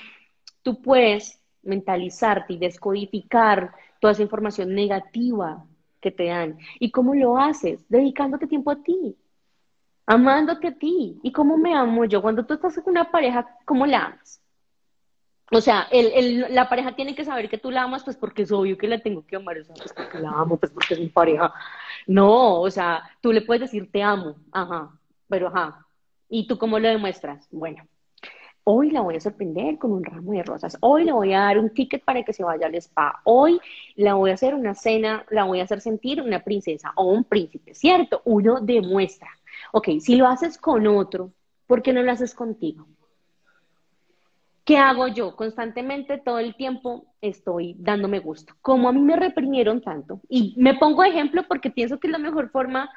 tú puedes mentalizarte y descodificar toda esa información negativa que te dan. ¿Y cómo lo haces? Dedicándote tiempo a ti, amándote a ti. ¿Y cómo me amo yo? Cuando tú estás con una pareja, ¿cómo la amas? O sea, el, la pareja tiene que saber que tú la amas, pues porque es obvio que la tengo que amar, pues porque la amo, pues porque es mi pareja. No, o sea, tú le puedes decir te amo, ajá, pero ajá. ¿Y tú cómo lo demuestras? Bueno, Hoy la voy a sorprender con un ramo de rosas. Hoy le voy a dar un ticket para que se vaya al spa. Hoy la voy a hacer una cena, la voy a hacer sentir una princesa o un príncipe, ¿cierto? Uno demuestra. Ok, si lo haces con otro, ¿por qué no lo haces contigo? ¿Qué hago yo? Constantemente, todo el tiempo, estoy dándome gusto. Como a mí me reprimieron tanto, y me pongo ejemplo porque pienso que es la mejor forma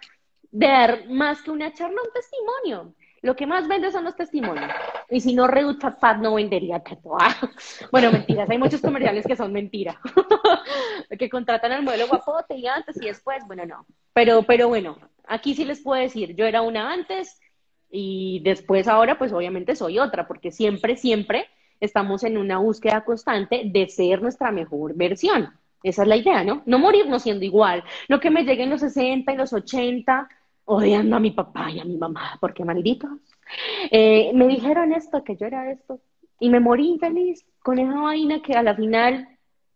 de dar más que una charla, un testimonio. Lo que más vende son los testimonios. Y si no, Reut Fat no vendería tatuaje. Bueno, mentiras. Hay muchos comerciales que son mentira. que contratan al modelo guapote y antes y después. Bueno, no. Pero, pero bueno, aquí sí les puedo decir, yo era una antes y después ahora, pues obviamente soy otra, porque siempre, siempre estamos en una búsqueda constante de ser nuestra mejor versión. Esa es la idea, ¿no? No morirnos siendo igual. No que me lleguen los 60 y los 80 odiando a mi papá y a mi mamá, porque malditos. Eh, me dijeron esto, que yo era esto, y me morí infeliz con esa vaina que a la final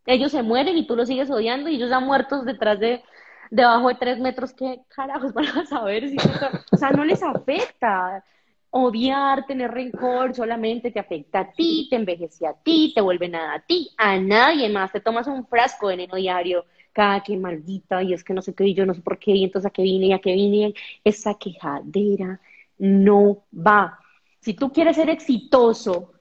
ellos se mueren y tú los sigues odiando y ellos ya muertos detrás de, debajo de tres metros, ¿qué carajos van a saber? Si o sea, no les afecta. Odiar, tener rencor, solamente te afecta a ti, te envejece a ti, te vuelve nada a ti, a nadie más. Te tomas un frasco de veneno diario cada que maldita, y es que no sé qué, y yo no sé por qué, y entonces a qué vine, y a qué vine, esa quejadera no va. Si tú quieres ser exitoso,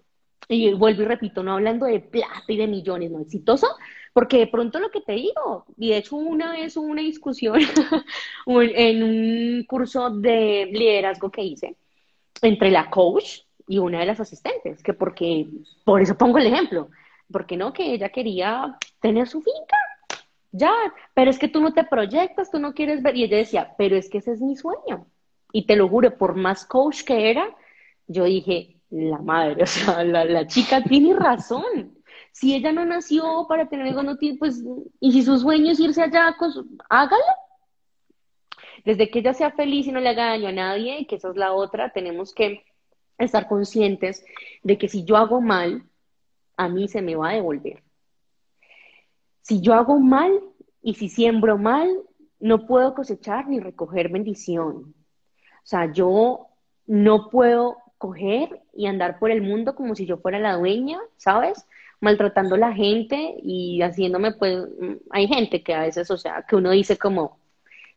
y vuelvo y repito, no hablando de plata y de millones, no, exitoso, porque de pronto lo que te digo, y de hecho una vez hubo una discusión en un curso de liderazgo que hice entre la coach y una de las asistentes, que porque, por eso pongo el ejemplo, porque no, que ella quería tener su finca ya, pero es que tú no te proyectas, tú no quieres ver. Y ella decía, pero es que ese es mi sueño. Y te lo juro, por más coach que era, yo dije, la madre, o sea, la, chica tiene razón. Si ella no nació para tener algo, no tiene, pues, y si su sueño es irse allá, con hágalo. Desde que ella sea feliz y no le haga daño a nadie, que esa es la otra, tenemos que estar conscientes de que si yo hago mal, a mí se me va a devolver. Si yo hago mal y si siembro mal, no puedo cosechar ni recoger bendición. O sea, yo no puedo coger y andar por el mundo como si yo fuera la dueña, ¿sabes? Maltratando a la gente y haciéndome, pues, hay gente que a veces, o sea, que uno dice como,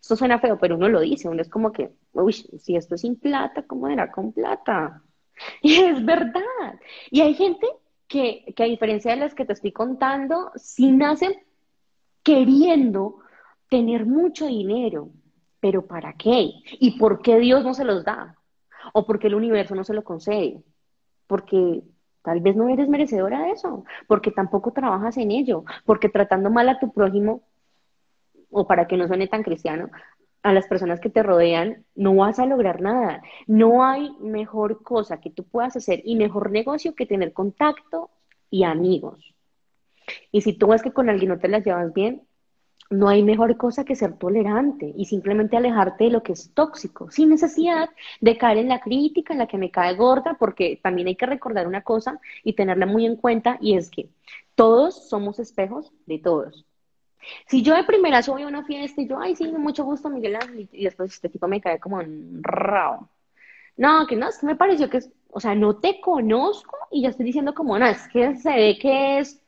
esto suena feo, pero uno lo dice, uno es como que, uy, si esto es sin plata, ¿cómo era con plata? Y es verdad. Y hay gente que, a diferencia de las que te estoy contando, sí nacen queriendo tener mucho dinero, pero ¿para qué? ¿Y por qué Dios no se los da? ¿O por qué el universo no se lo concede? Porque tal vez no eres merecedora de eso, porque tampoco trabajas en ello, porque tratando mal a tu prójimo, o para que no suene tan cristiano, a las personas que te rodean, no vas a lograr nada. No hay mejor cosa que tú puedas hacer y mejor negocio que tener contacto y amigos. Y si tú ves que con alguien no te las llevas bien, no hay mejor cosa que ser tolerante y simplemente alejarte de lo que es tóxico, sin necesidad de caer en la crítica, en la que me cae gorda, porque también hay que recordar una cosa y tenerla muy en cuenta, y es que todos somos espejos de todos. Si yo de primera voy a una fiesta y yo, ay, sí, mucho gusto, Miguel Ángel, y después este tipo me cae como rao. No, que no, me pareció que o sea, no te conozco y ya estoy diciendo como, no, es que se ve que es.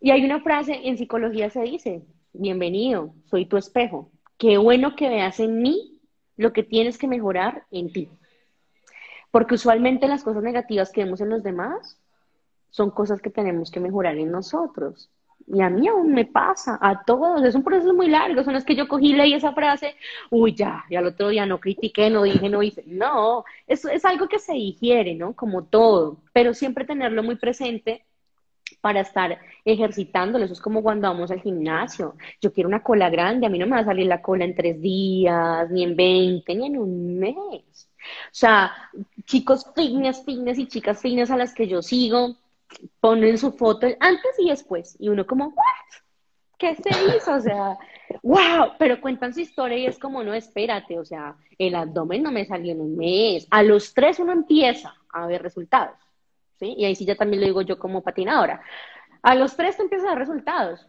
Y hay una frase en psicología se dice, bienvenido, soy tu espejo. Qué bueno que veas en mí lo que tienes que mejorar en ti. Porque usualmente las cosas negativas que vemos en los demás son cosas que tenemos que mejorar en nosotros. Y a mí aún me pasa, a todos. Es un proceso muy largo. Son es que yo cogí, leí esa frase, uy, ya, y al otro día no critiqué, no dije, no hice. No, eso es algo que se digiere, ¿no? Como todo. Pero siempre tenerlo muy presente para estar ejercitándolo. Eso es como cuando vamos al gimnasio. Yo quiero una cola grande, a mí no me va a salir la cola en tres días, ni en veinte, ni en un mes. O sea, chicos fitness, fitness y chicas fitness a las que yo sigo ponen su foto antes y después. Y uno como, ¿what? ¿Qué se hizo? O sea, wow, pero cuentan su historia y es como, no, espérate, o sea, el abdomen no me salió en un mes. A los tres uno empieza a ver resultados, ¿sí? Y ahí sí ya también lo digo yo como patinadora. A los tres te empiezas a ver resultados,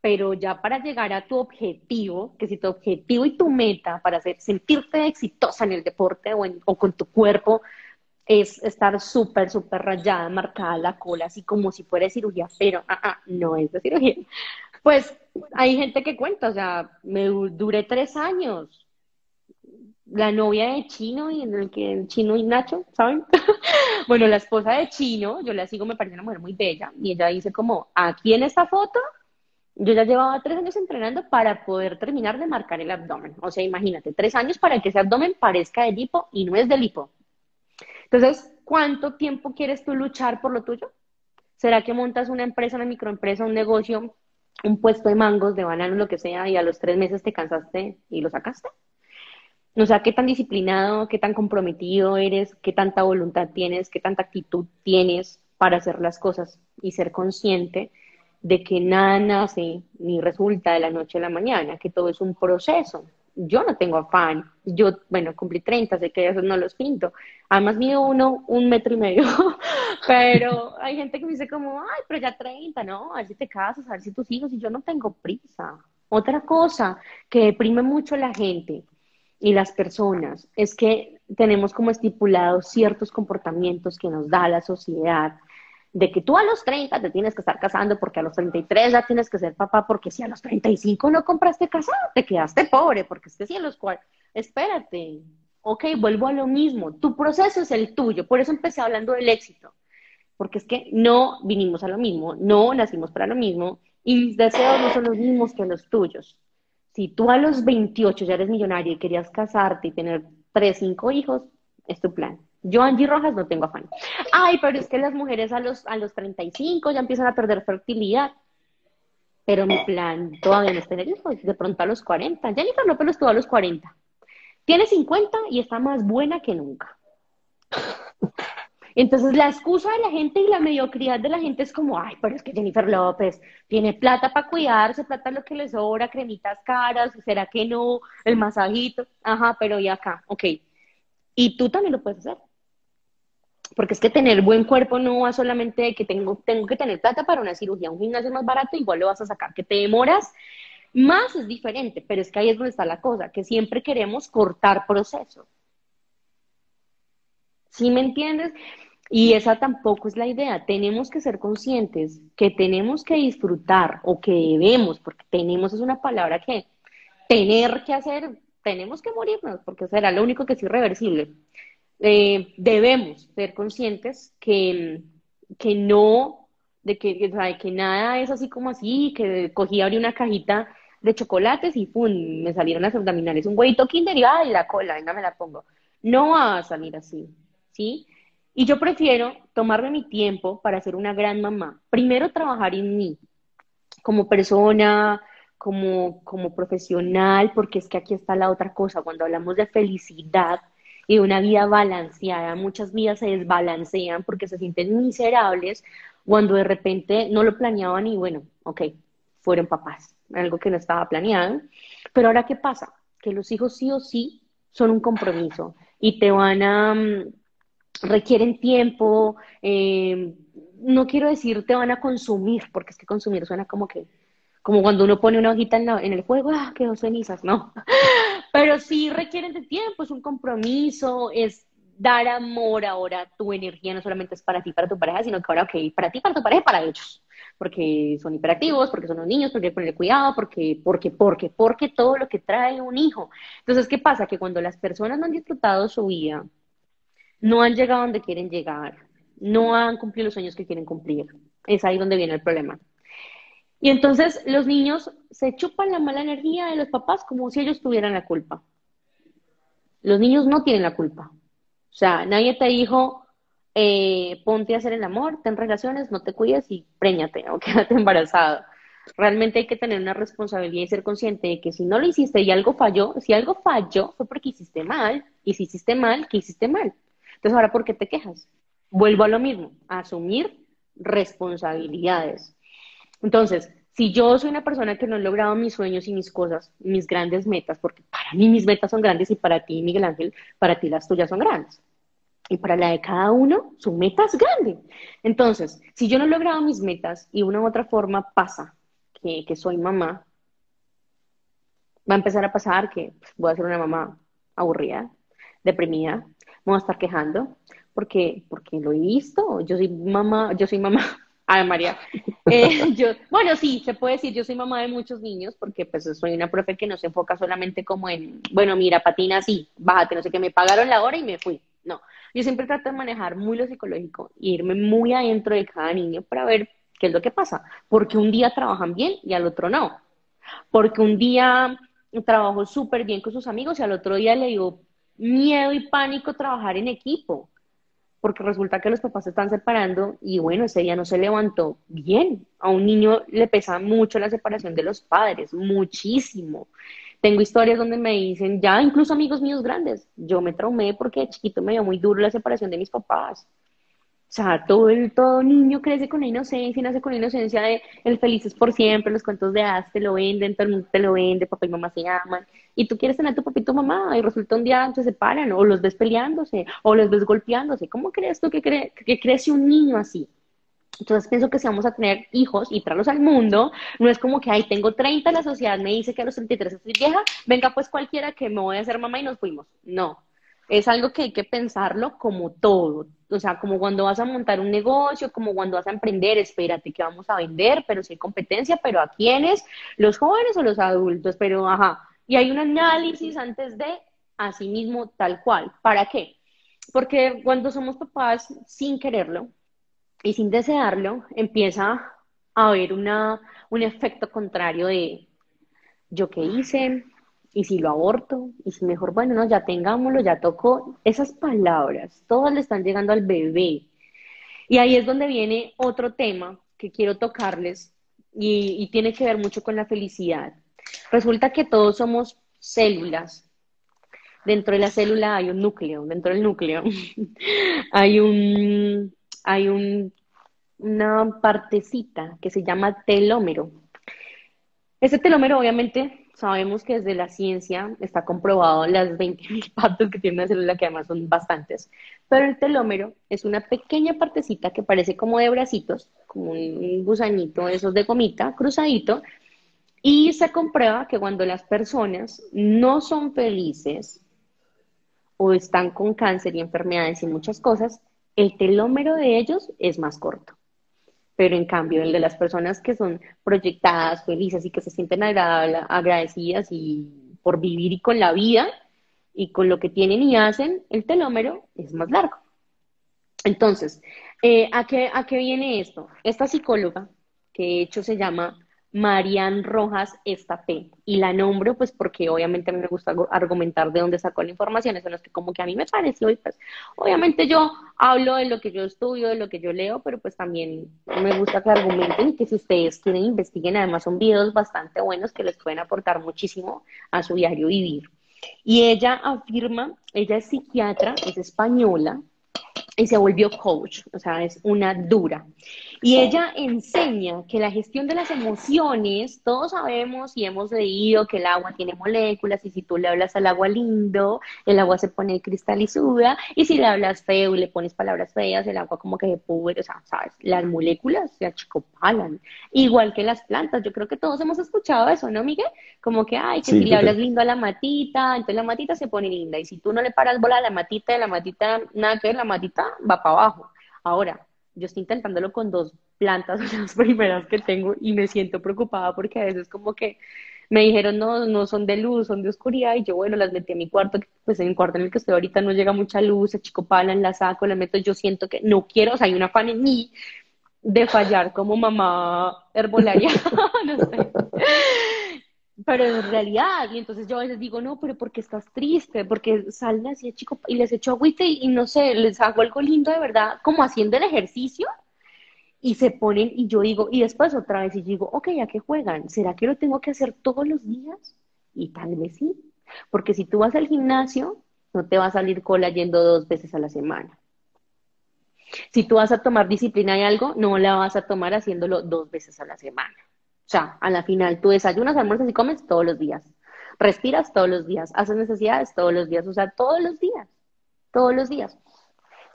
pero ya para llegar a tu objetivo, que si tu objetivo y tu meta para hacer, sentirte exitosa en el deporte o, o con tu cuerpo es estar súper, súper rayada, marcada la cola, así como si fuera cirugía, pero ah, ah, no es de cirugía. Pues hay gente que cuenta, o sea, me duré tres años. La novia de Chino y en el que Chino y Nacho, ¿saben? bueno, la esposa de Chino, yo la sigo, me parece una mujer muy bella, y ella dice como, aquí en esta foto yo ya llevaba tres años entrenando para poder terminar de marcar el abdomen. O sea, imagínate, tres años para que ese abdomen parezca de lipo y no es de lipo. Entonces, ¿cuánto tiempo quieres tú luchar por lo tuyo? ¿Será que montas una empresa, una microempresa, un negocio, un puesto de mangos, de bananos, lo que sea, y a los tres meses te cansaste y lo sacaste? O sea, qué tan disciplinado, qué tan comprometido eres, qué tanta voluntad tienes, qué tanta actitud tienes para hacer las cosas y ser consciente de que nada nace ni resulta de la noche a la mañana, que todo es un proceso. Yo no tengo afán. Yo, bueno, cumplí 30, sé que eso no los pinto. Además, mido uno, un metro y medio. pero hay gente que me dice como, ay, pero ya 30, ¿no? A ver si te casas, a ver si tus hijos, y yo no tengo prisa. Otra cosa que deprime mucho a la gente y las personas es que tenemos como estipulados ciertos comportamientos que nos da la sociedad de que tú a los 30 te tienes que estar casando porque a los 33 ya tienes que ser papá, porque si a los 35 no compraste casa, te quedaste pobre, porque es que si a los cual, espérate, ok, vuelvo a lo mismo, tu proceso es el tuyo, por eso empecé hablando del éxito, porque es que no vinimos a lo mismo, no nacimos para lo mismo y mis deseos no son los mismos que los tuyos. Si tú a los 28 ya eres millonario y querías casarte y tener 3, 5 hijos, es tu plan. Yo, Angie Rojas, no tengo afán. Ay, pero es que las mujeres a los, a los 35 ya empiezan a perder fertilidad. Pero mi plan todavía no es tener hijos, de pronto a los 40. Jennifer López estuvo a los 40. Tiene 50 y está más buena que nunca. Entonces la excusa de la gente y la mediocridad de la gente es como, ay, pero es que Jennifer López tiene plata para cuidarse, plata lo que le sobra, cremitas caras, ¿será que no? El masajito, ajá, pero y acá, ok. Y tú también lo puedes hacer. Porque es que tener buen cuerpo no va solamente de que tengo, tengo que tener plata para una cirugía. Un gimnasio más barato, igual lo vas a sacar. Que te demoras más es diferente, pero es que ahí es donde está la cosa, que siempre queremos cortar procesos. ¿Sí me entiendes? Y esa tampoco es la idea. Tenemos que ser conscientes que tenemos que disfrutar o que debemos, porque tenemos es una palabra que tener que hacer, tenemos que morirnos, porque será lo único que es irreversible. Eh, debemos ser conscientes que, que no, de que, que nada es así como así, que cogí, abrí una cajita de chocolates y ¡pum! me salieron las abdominales, un huevito kinder y ¡ay, la cola! Venga, me la pongo. No va a salir así, ¿sí? Y yo prefiero tomarme mi tiempo para ser una gran mamá. Primero trabajar en mí, como persona, como, como profesional, porque es que aquí está la otra cosa. Cuando hablamos de felicidad, y una vida balanceada. Muchas vidas se desbalancean porque se sienten miserables cuando de repente no lo planeaban y bueno, ok, fueron papás, algo que no estaba planeado. Pero ahora, ¿qué pasa? Que los hijos sí o sí son un compromiso y te van a, mm, requieren tiempo, eh, no quiero decir te van a consumir, porque es que consumir suena como que como cuando uno pone una hojita en, en el fuego, ah, quedó cenizas, no. Pero sí requieren de tiempo, es un compromiso, es dar amor ahora, tu energía no solamente es para ti, para tu pareja, sino que ahora, ok, para ti, para tu pareja, para ellos. Porque son hiperactivos, porque son los niños, porque hay que ponerle cuidado, porque, porque, porque, porque todo lo que trae un hijo. Entonces, ¿qué pasa? Que cuando las personas no han disfrutado su vida, no han llegado donde quieren llegar, no han cumplido los sueños que quieren cumplir, es ahí donde viene el problema. Y entonces los niños se chupan la mala energía de los papás como si ellos tuvieran la culpa. Los niños no tienen la culpa. O sea, nadie te dijo, eh, ponte a hacer el amor, ten relaciones, no te cuides y préñate o quédate embarazado. Realmente hay que tener una responsabilidad y ser consciente de que si no lo hiciste y algo falló, si algo falló fue porque hiciste mal, y si hiciste mal, ¿qué hiciste mal? Entonces, ahora, ¿por qué te quejas? Vuelvo a lo mismo, a asumir responsabilidades. Entonces, si yo soy una persona que no he logrado mis sueños y mis cosas, mis grandes metas, porque para mí mis metas son grandes y para ti, Miguel Ángel, para ti las tuyas son grandes. Y para la de cada uno, su meta es grande. Entonces, si yo no he logrado mis metas y una u otra forma pasa que, soy mamá, va a empezar a pasar que pues, voy a ser una mamá aburrida, deprimida, me voy a estar quejando, porque, porque lo he visto, yo soy mamá, yo soy mamá, ay María, eh, yo, bueno, sí, se puede decir, yo soy mamá de muchos niños, porque pues soy una profe que no se enfoca solamente como en, bueno, mira, patina así, bájate, no sé qué, me pagaron la hora y me fui, no, yo siempre trato de manejar muy lo psicológico, e irme muy adentro de cada niño para ver qué es lo que pasa, porque un día trabajan bien y al otro no, porque un día trabajó súper bien con sus amigos y al otro día le dio miedo y pánico trabajar en equipo, porque resulta que los papás se están separando y bueno, ese día no se levantó bien. A un niño le pesa mucho la separación de los padres, muchísimo. Tengo historias donde me dicen, ya incluso amigos míos grandes, yo me traumé porque de chiquito me dio muy duro la separación de mis papás. O sea, todo, el, todo niño crece con la inocencia y nace con la inocencia de el felices por siempre, los cuentos de hadas te lo venden, todo el mundo te lo vende, papá y mamá se llaman, y tú quieres tener a tu papá y tu mamá, y resulta un día se separan, o los ves peleándose, o los ves golpeándose. ¿Cómo crees tú que, que crece un niño así? Entonces pienso que si vamos a tener hijos y traerlos al mundo, no es como que, ay, tengo 30, la sociedad me dice que a los 33 estoy vieja, venga pues cualquiera que me voy a hacer mamá y nos fuimos. No, es algo que hay que pensarlo como todo. O sea, como cuando vas a montar un negocio, como cuando vas a emprender, espérate que vamos a vender, pero si hay competencia, pero ¿a quiénes? ¿Los jóvenes o los adultos? Pero, ajá. Y hay un análisis antes de, así mismo, tal cual. ¿Para qué? Porque cuando somos papás sin quererlo y sin desearlo, empieza a haber una, un efecto contrario de yo qué hice, y si lo aborto, y si mejor, bueno, no, ya tengámoslo, ya tocó. Esas palabras, todas le están llegando al bebé. Y ahí es donde viene otro tema que quiero tocarles y, tiene que ver mucho con la felicidad. Resulta que todos somos células. Dentro de la célula hay un núcleo, dentro del núcleo hay un, hay un, una partecita que se llama telómero. Ese telómero obviamente sabemos que desde la ciencia está comprobado las 20.000 partes que tiene una célula, que además son bastantes, pero el telómero es una pequeña partecita que parece como de bracitos, como un gusanito, esos de gomita, cruzadito, y se comprueba que cuando las personas no son felices o están con cáncer y enfermedades y muchas cosas, el telómero de ellos es más corto pero en cambio el de las personas que son proyectadas, felices y que se sienten agradecidas y por vivir y con la vida y con lo que tienen y hacen, el telómero es más largo. Entonces, eh, ¿a, qué, ¿a qué viene esto? Esta psicóloga, que de hecho se llama Marian Rojas Estapé. Y la nombro pues porque obviamente a mí me gusta argumentar de dónde sacó la información, eso no es que como que a mí me pareció y pues obviamente yo hablo de lo que yo estudio, de lo que yo leo, pero pues también me gusta que argumenten y que si ustedes quieren investiguen, además son videos bastante buenos que les pueden aportar muchísimo a su diario vivir. Y ella afirma, ella es psiquiatra, es española, y se volvió coach, o sea, es una dura. Y ella enseña que la gestión de las emociones, todos sabemos y hemos leído que el agua tiene moléculas y si tú le hablas al agua lindo, el agua se pone cristalizuda y si le hablas feo y le pones palabras feas, el agua como que se pudre, o sea, sabes, las moléculas se achicopalan, igual que las plantas. Yo creo que todos hemos escuchado eso, ¿no, Miguel? Como que, ay, que si le hablas lindo a la matita, entonces la matita se pone linda y si tú no le paras bola a la matita, la matita, nada que ver, la matita va para abajo. Ahora, yo estoy intentándolo con dos plantas, las primeras que tengo, y me siento preocupada porque a veces como que me dijeron, no, no son de luz, son de oscuridad, y yo, bueno, las metí a mi cuarto, pues en el cuarto en el que estoy ahorita no llega mucha luz, se chicopalan, las saco, las meto, yo siento que no quiero, o sea, hay un afán en mí de fallar como mamá herbolaria, no sé. Pero en realidad, y entonces yo a veces digo, no, pero ¿por qué estás triste? Porque salen así, chico, y les echo agüita y, y no sé, les hago algo lindo de verdad, como haciendo el ejercicio, y se ponen, y yo digo, y después otra vez, y digo, ok, ¿a qué juegan? ¿Será que lo tengo que hacer todos los días? Y tal vez sí, porque si tú vas al gimnasio, no te va a salir cola yendo dos veces a la semana. Si tú vas a tomar disciplina de algo, no la vas a tomar haciéndolo dos veces a la semana. O sea, a la final tú desayunas, almuerzas y comes todos los días. Respiras todos los días, haces necesidades todos los días, o sea, todos los días, todos los días.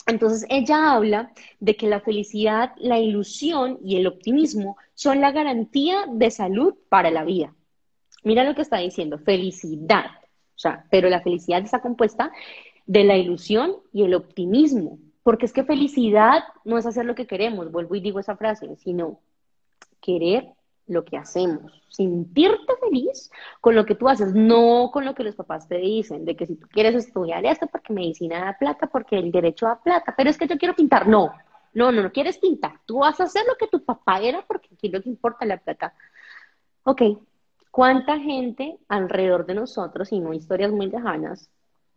Entonces ella habla de que la felicidad, la ilusión y el optimismo son la garantía de salud para la vida. Mira lo que está diciendo, felicidad. O sea, pero la felicidad está compuesta de la ilusión y el optimismo. Porque es que felicidad no es hacer lo que queremos, vuelvo y digo esa frase, sino querer lo que hacemos, sentirte feliz con lo que tú haces, no con lo que los papás te dicen, de que si tú quieres estudiar esto porque medicina da plata, porque el derecho da plata, pero es que yo quiero pintar, no, no, no, no quieres pintar, tú vas a hacer lo que tu papá era porque aquí lo que importa la plata. Ok, ¿cuánta gente alrededor de nosotros, y no historias muy lejanas,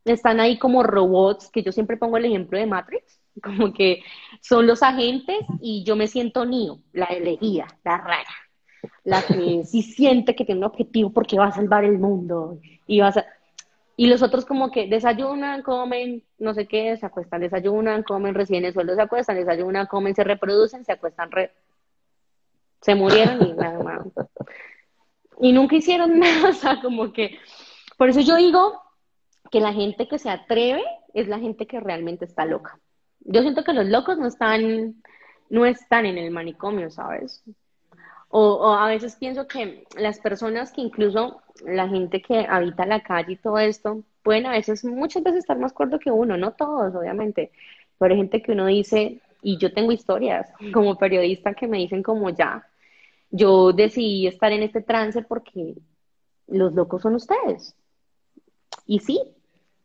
están ahí como robots, que yo siempre pongo el ejemplo de Matrix, como que son los agentes y yo me siento Neo, la elegida, la rara, la que sí siente que tiene un objetivo porque va a salvar el mundo y. Y los otros como que desayunan, comen, no sé qué, se acuestan, desayunan, comen, recién el sueldo se acuestan, desayunan, comen, se reproducen, se acuestan, re... se murieron y nada más. Y nunca hicieron nada, o sea, como que... Por eso yo digo que la gente que se atreve es la gente que realmente está loca. Yo siento que los locos no están, no están en el manicomio, ¿sabes? O, a veces pienso que las personas que incluso la gente que habita la calle y todo esto, pueden a veces, muchas veces estar más cuerdo que uno, no todos, obviamente, pero hay gente que uno dice, y yo tengo historias como periodista que me dicen como ya, yo decidí estar en este trance porque los locos son ustedes. Y sí,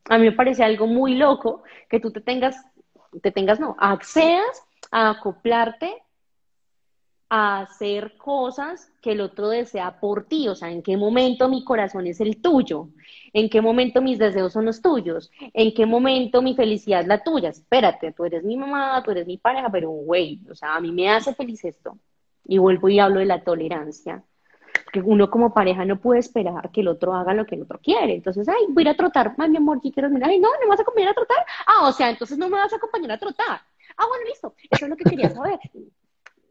a mí me parece algo muy loco que tú te tengas, te tengas, no, accedas a acoplarte a hacer cosas que el otro desea por ti, o sea, en qué momento mi corazón es el tuyo, en qué momento mis deseos son los tuyos, en qué momento mi felicidad es la tuya. Espérate, tú eres mi mamá, tú eres mi pareja, pero güey, o sea, a mí me hace feliz esto. Y vuelvo y hablo de la tolerancia. Que uno como pareja no puede esperar que el otro haga lo que el otro quiere. Entonces, ay, voy a ir a trotar, ay, mi amor, quiero mirar, ay, no, no me vas a acompañar a trotar. Ah, o sea, entonces no me vas a acompañar a trotar. Ah, bueno, listo, eso es lo que quería saber.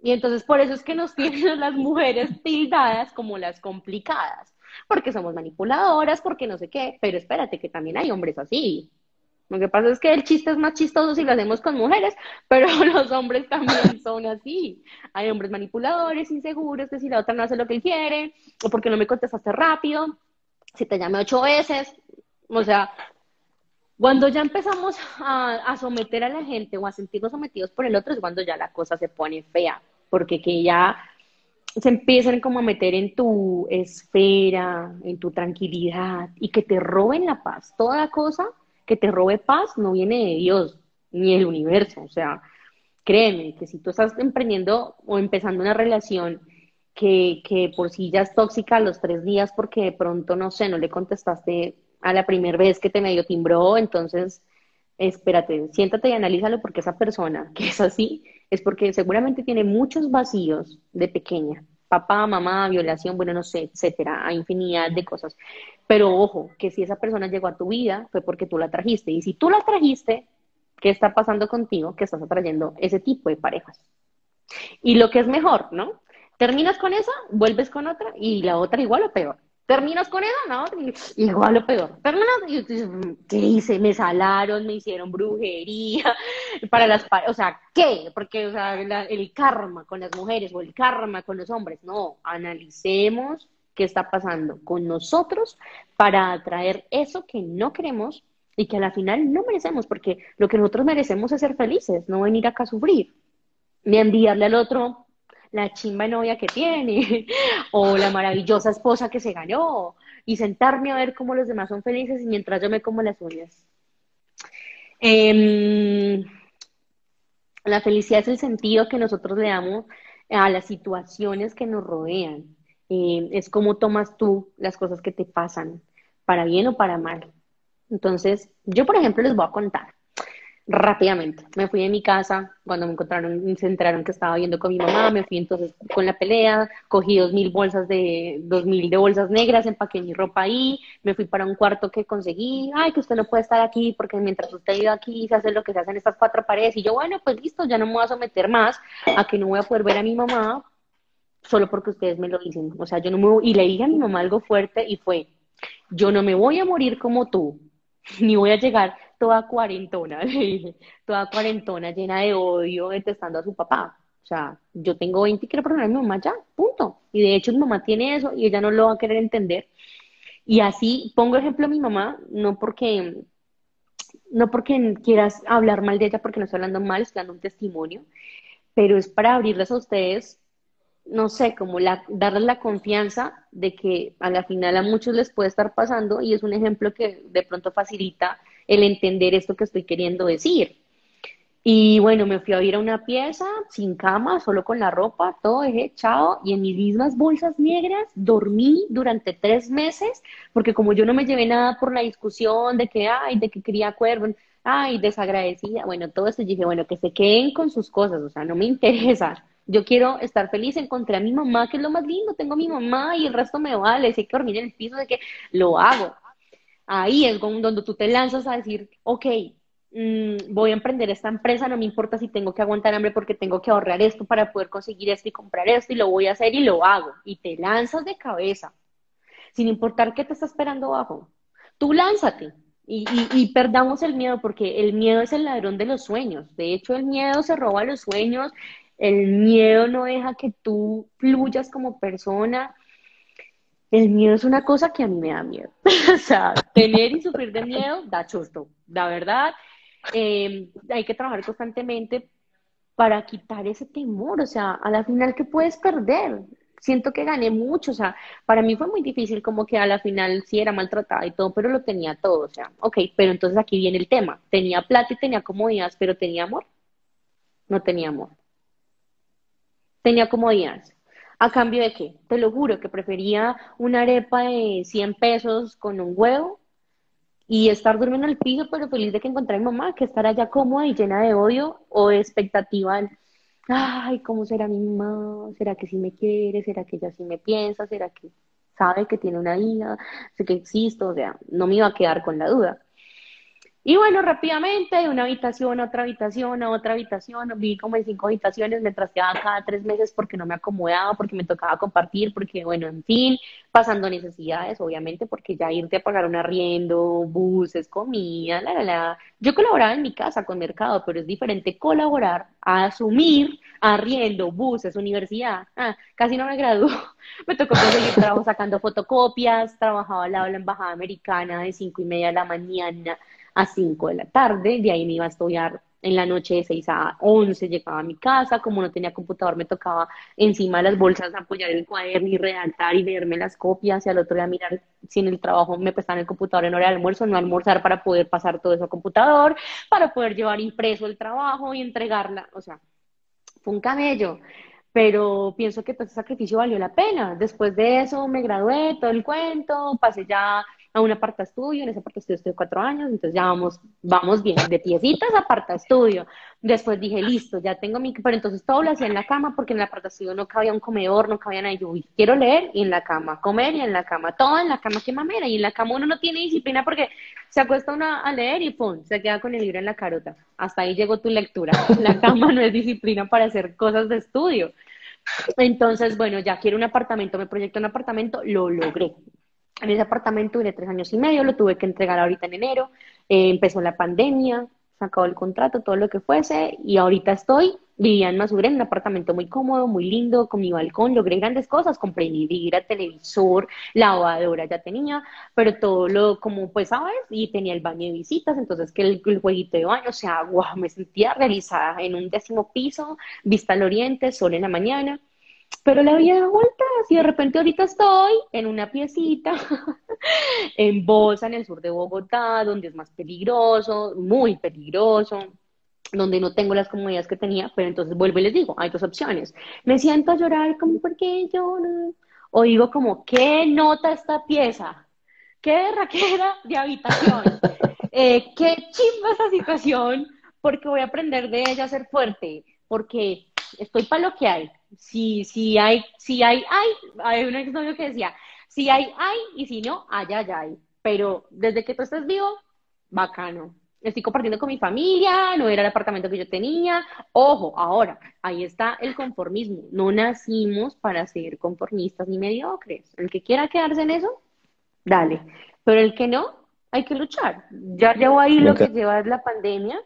Y entonces por eso es que nos tienen las mujeres tildadas como las complicadas, porque somos manipuladoras, porque no sé qué, pero espérate que también hay hombres así. Lo que pasa es que el chiste es más chistoso si lo hacemos con mujeres, pero los hombres también son así. Hay hombres manipuladores, inseguros, que si la otra no hace lo que quiere, o porque no me contestaste rápido, si te llamé ocho veces, o sea, cuando ya empezamos a, a, someter a la gente o a sentirnos sometidos por el otro es cuando ya la cosa se pone fea porque que ya se empiezan como a meter en tu esfera, en tu tranquilidad y que te roben la paz. Toda cosa que te robe paz no viene de Dios ni del universo. O sea, créeme que si tú estás emprendiendo o empezando una relación que, que por sí ya es tóxica a los tres días porque de pronto, no sé, no le contestaste a la primera vez que te medio timbró, entonces espérate, siéntate y analízalo porque esa persona que es así es porque seguramente tiene muchos vacíos de pequeña. Papá, mamá, violación, bueno, no sé, etcétera, hay infinidad de cosas. Pero ojo, que si esa persona llegó a tu vida fue porque tú la trajiste. Y si tú la trajiste, ¿qué está pasando contigo? Que estás atrayendo ese tipo de parejas. Y lo que es mejor, ¿no? Terminas con esa, vuelves con otra y la otra igual o peor. Terminas con eso, ¿no? Igual o peor. Terminas y ¿qué hice? Me salaron, me hicieron brujería para las o sea, ¿qué? Porque o sea, el karma con las mujeres o el karma con los hombres, no, analicemos qué está pasando con nosotros para atraer eso que no queremos y que a la final no merecemos, porque lo que nosotros merecemos es ser felices, no venir acá a sufrir, ni enviarle al otro la chimba novia que tiene o la maravillosa esposa que se ganó y sentarme a ver cómo los demás son felices y mientras yo me como las uñas. Em, La felicidad es el sentido que nosotros le damos a las situaciones que nos rodean. Eh, es como tomas tú las cosas que te pasan, para bien o para mal. Entonces, yo, por ejemplo, les voy a contar rápidamente. Me fui de mi casa cuando me encontraron, se enteraron que estaba viendo con mi mamá, me fui entonces con la pelea, cogí dos mil bolsas de, dos mil de bolsas negras, empaqué mi ropa ahí, me fui para un cuarto que conseguí, ay, que usted no puede estar aquí porque mientras usted vive aquí se hace lo que se hace en estas cuatro paredes, y yo, bueno, pues listo, ya no me voy a someter más a que no voy a poder ver a mi mamá solo porque ustedes me lo dicen, o sea, yo no me voy, y le dije a mi mamá algo fuerte y fue, yo no me voy a morir como tú, ni voy a llegar toda cuarentona, toda cuarentona llena de odio, detestando a su papá. O sea, yo tengo 20 y quiero perdonar a mi mamá ya, punto. Y de hecho mi mamá tiene eso y ella no lo va a querer entender. Y así pongo ejemplo a mi mamá, no porque, no porque quieras hablar mal de ella, porque no estoy hablando mal, estoy dando un testimonio, pero es para abrirles a ustedes no sé, como la, darles la confianza de que a la final a muchos les puede estar pasando y es un ejemplo que de pronto facilita el entender esto que estoy queriendo decir. Y bueno, me fui a ir a una pieza sin cama, solo con la ropa, todo dejé echado y en mis mismas bolsas negras dormí durante tres meses, porque como yo no me llevé nada por la discusión de que, ay, de que quería cuervo, ay, desagradecida, bueno, todo esto, dije, bueno, que se queden con sus cosas, o sea, no me interesa yo quiero estar feliz, encontré a mi mamá, que es lo más lindo, tengo a mi mamá y el resto me vale, hay que dormir en el piso, de que lo hago. Ahí es donde tú te lanzas a decir, ok, mm, voy a emprender esta empresa, no me importa si tengo que aguantar hambre porque tengo que ahorrar esto para poder conseguir esto y comprar esto y lo voy a hacer y lo hago. Y te lanzas de cabeza, sin importar qué te está esperando abajo. Tú lánzate, y, y, perdamos el miedo, porque el miedo es el ladrón de los sueños. De hecho, el miedo se roba los sueños, el miedo no deja que tú fluyas como persona. El miedo es una cosa que a mí me da miedo. o sea, tener y sufrir de miedo da chusto, la verdad. Eh, hay que trabajar constantemente para quitar ese temor. O sea, a la final, ¿qué puedes perder? Siento que gané mucho. O sea, para mí fue muy difícil, como que a la final sí era maltratada y todo, pero lo tenía todo. O sea, ok, pero entonces aquí viene el tema. Tenía plata y tenía comodidades, pero tenía amor. No tenía amor tenía comodidades. ¿A cambio de qué? Te lo juro que prefería una arepa de 100 pesos con un huevo y estar durmiendo en el piso, pero feliz de que encontré a mi mamá, que estar allá cómoda y llena de odio o de expectativa. Ay, ¿cómo será mi mamá? ¿Será que sí me quiere? ¿Será que ella sí me piensa? ¿Será que sabe que tiene una hija? ¿Sé que existo? O sea, no me iba a quedar con la duda. Y bueno, rápidamente, de una habitación a otra habitación, a otra habitación, viví como en cinco habitaciones, me trasteaba cada tres meses porque no me acomodaba, porque me tocaba compartir, porque bueno, en fin, pasando necesidades, obviamente, porque ya irte a pagar un arriendo, buses, comida, la, la, la. Yo colaboraba en mi casa con mercado, pero es diferente colaborar a asumir arriendo, buses, universidad. Ah, casi no me graduó. Me tocó conseguir trabajo sacando fotocopias, trabajaba al lado de la embajada americana de cinco y media de la mañana a 5 de la tarde, de ahí me iba a estudiar en la noche de 6 a 11 llegaba a mi casa, como no tenía computador me tocaba encima de las bolsas apoyar el cuaderno y redactar y leerme las copias y al otro día mirar si en el trabajo me prestaban el computador en hora de almuerzo, no almorzar para poder pasar todo eso a computador, para poder llevar impreso el trabajo y entregarla, o sea, fue un camello pero pienso que todo ese sacrificio valió la pena. Después de eso me gradué, todo el cuento, pasé ya a un aparta estudio, en ese aparta estudio estoy cuatro años, entonces ya vamos, vamos bien, de piecitas aparta estudio. Después dije, listo, ya tengo mi, pero entonces todo lo hacía en la cama porque en el aparta estudio no cabía un comedor, no cabía nada. Yo quiero leer y en la cama, comer y en la cama, todo en la cama, qué mamera. Y en la cama uno no tiene disciplina porque se acuesta uno a leer y pum, se queda con el libro en la carota. Hasta ahí llegó tu lectura. La cama no es disciplina para hacer cosas de estudio. Entonces, bueno, ya quiero un apartamento, me proyecto un apartamento, lo logré. En ese apartamento duré tres años y medio, lo tuve que entregar ahorita en enero, eh, empezó la pandemia, se acabó el contrato, todo lo que fuese, y ahorita estoy, vivía en Masure, en un apartamento muy cómodo, muy lindo, con mi balcón, logré grandes cosas, compré vidrio, televisor, lavadora ya tenía, pero todo lo, como pues sabes, y tenía el baño de visitas, entonces que el, el jueguito de baño, o sea, wow, me sentía realizada en un décimo piso, vista al oriente, sol en la mañana, pero la vida da vueltas y de repente ahorita estoy en una piecita en Bosa, en el sur de Bogotá, donde es más peligroso, muy peligroso. donde no tengo las comodidades que tenía, pero entonces vuelvo y les digo, hay dos opciones. Me siento a llorar como, ¿por qué no? O digo como, ¿qué nota esta pieza? ¿Qué raquera de habitación? Eh, ¿Qué chimba esta situación? Porque voy a aprender de ella a ser fuerte, porque estoy para lo que hay. Si, si hay, si hay, hay, hay un exnovio que decía, si hay, hay, y si no, allá, allá hay. Pero desde que tú estás vivo, bacano estoy compartiendo con mi familia, no era el apartamento que yo tenía. Ojo, ahora, ahí está el conformismo. No nacimos para ser conformistas ni mediocres. El que quiera quedarse en eso, dale. Pero el que no, hay que luchar. Ya llevo ahí lo que lleva la pandemia,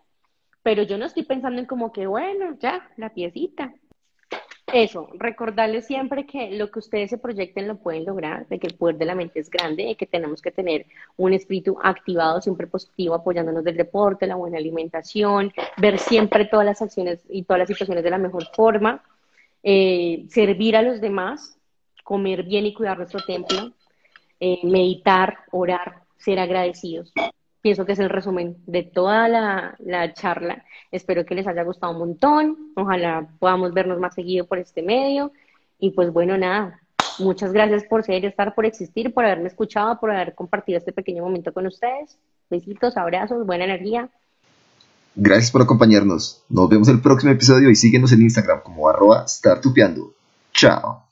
pero yo no estoy pensando en como que, bueno, ya, la piecita. Eso, recordarles siempre que lo que ustedes se proyecten lo pueden lograr, de que el poder de la mente es grande, de que tenemos que tener un espíritu activado, siempre positivo, apoyándonos del deporte, la buena alimentación, ver siempre todas las acciones y todas las situaciones de la mejor forma, eh, servir a los demás, comer bien y cuidar nuestro templo, eh, meditar, orar, ser agradecidos pienso que es el resumen de toda la, charla. Espero que les haya gustado un montón. Ojalá podamos vernos más seguido por este medio. Y pues bueno, nada, muchas gracias por ser, estar, por existir, por haberme escuchado, por haber compartido este pequeño momento con ustedes. Besitos, abrazos, buena energía. Gracias por acompañarnos. Nos vemos en el próximo episodio y síguenos en Instagram como arroba startupeando. Chao.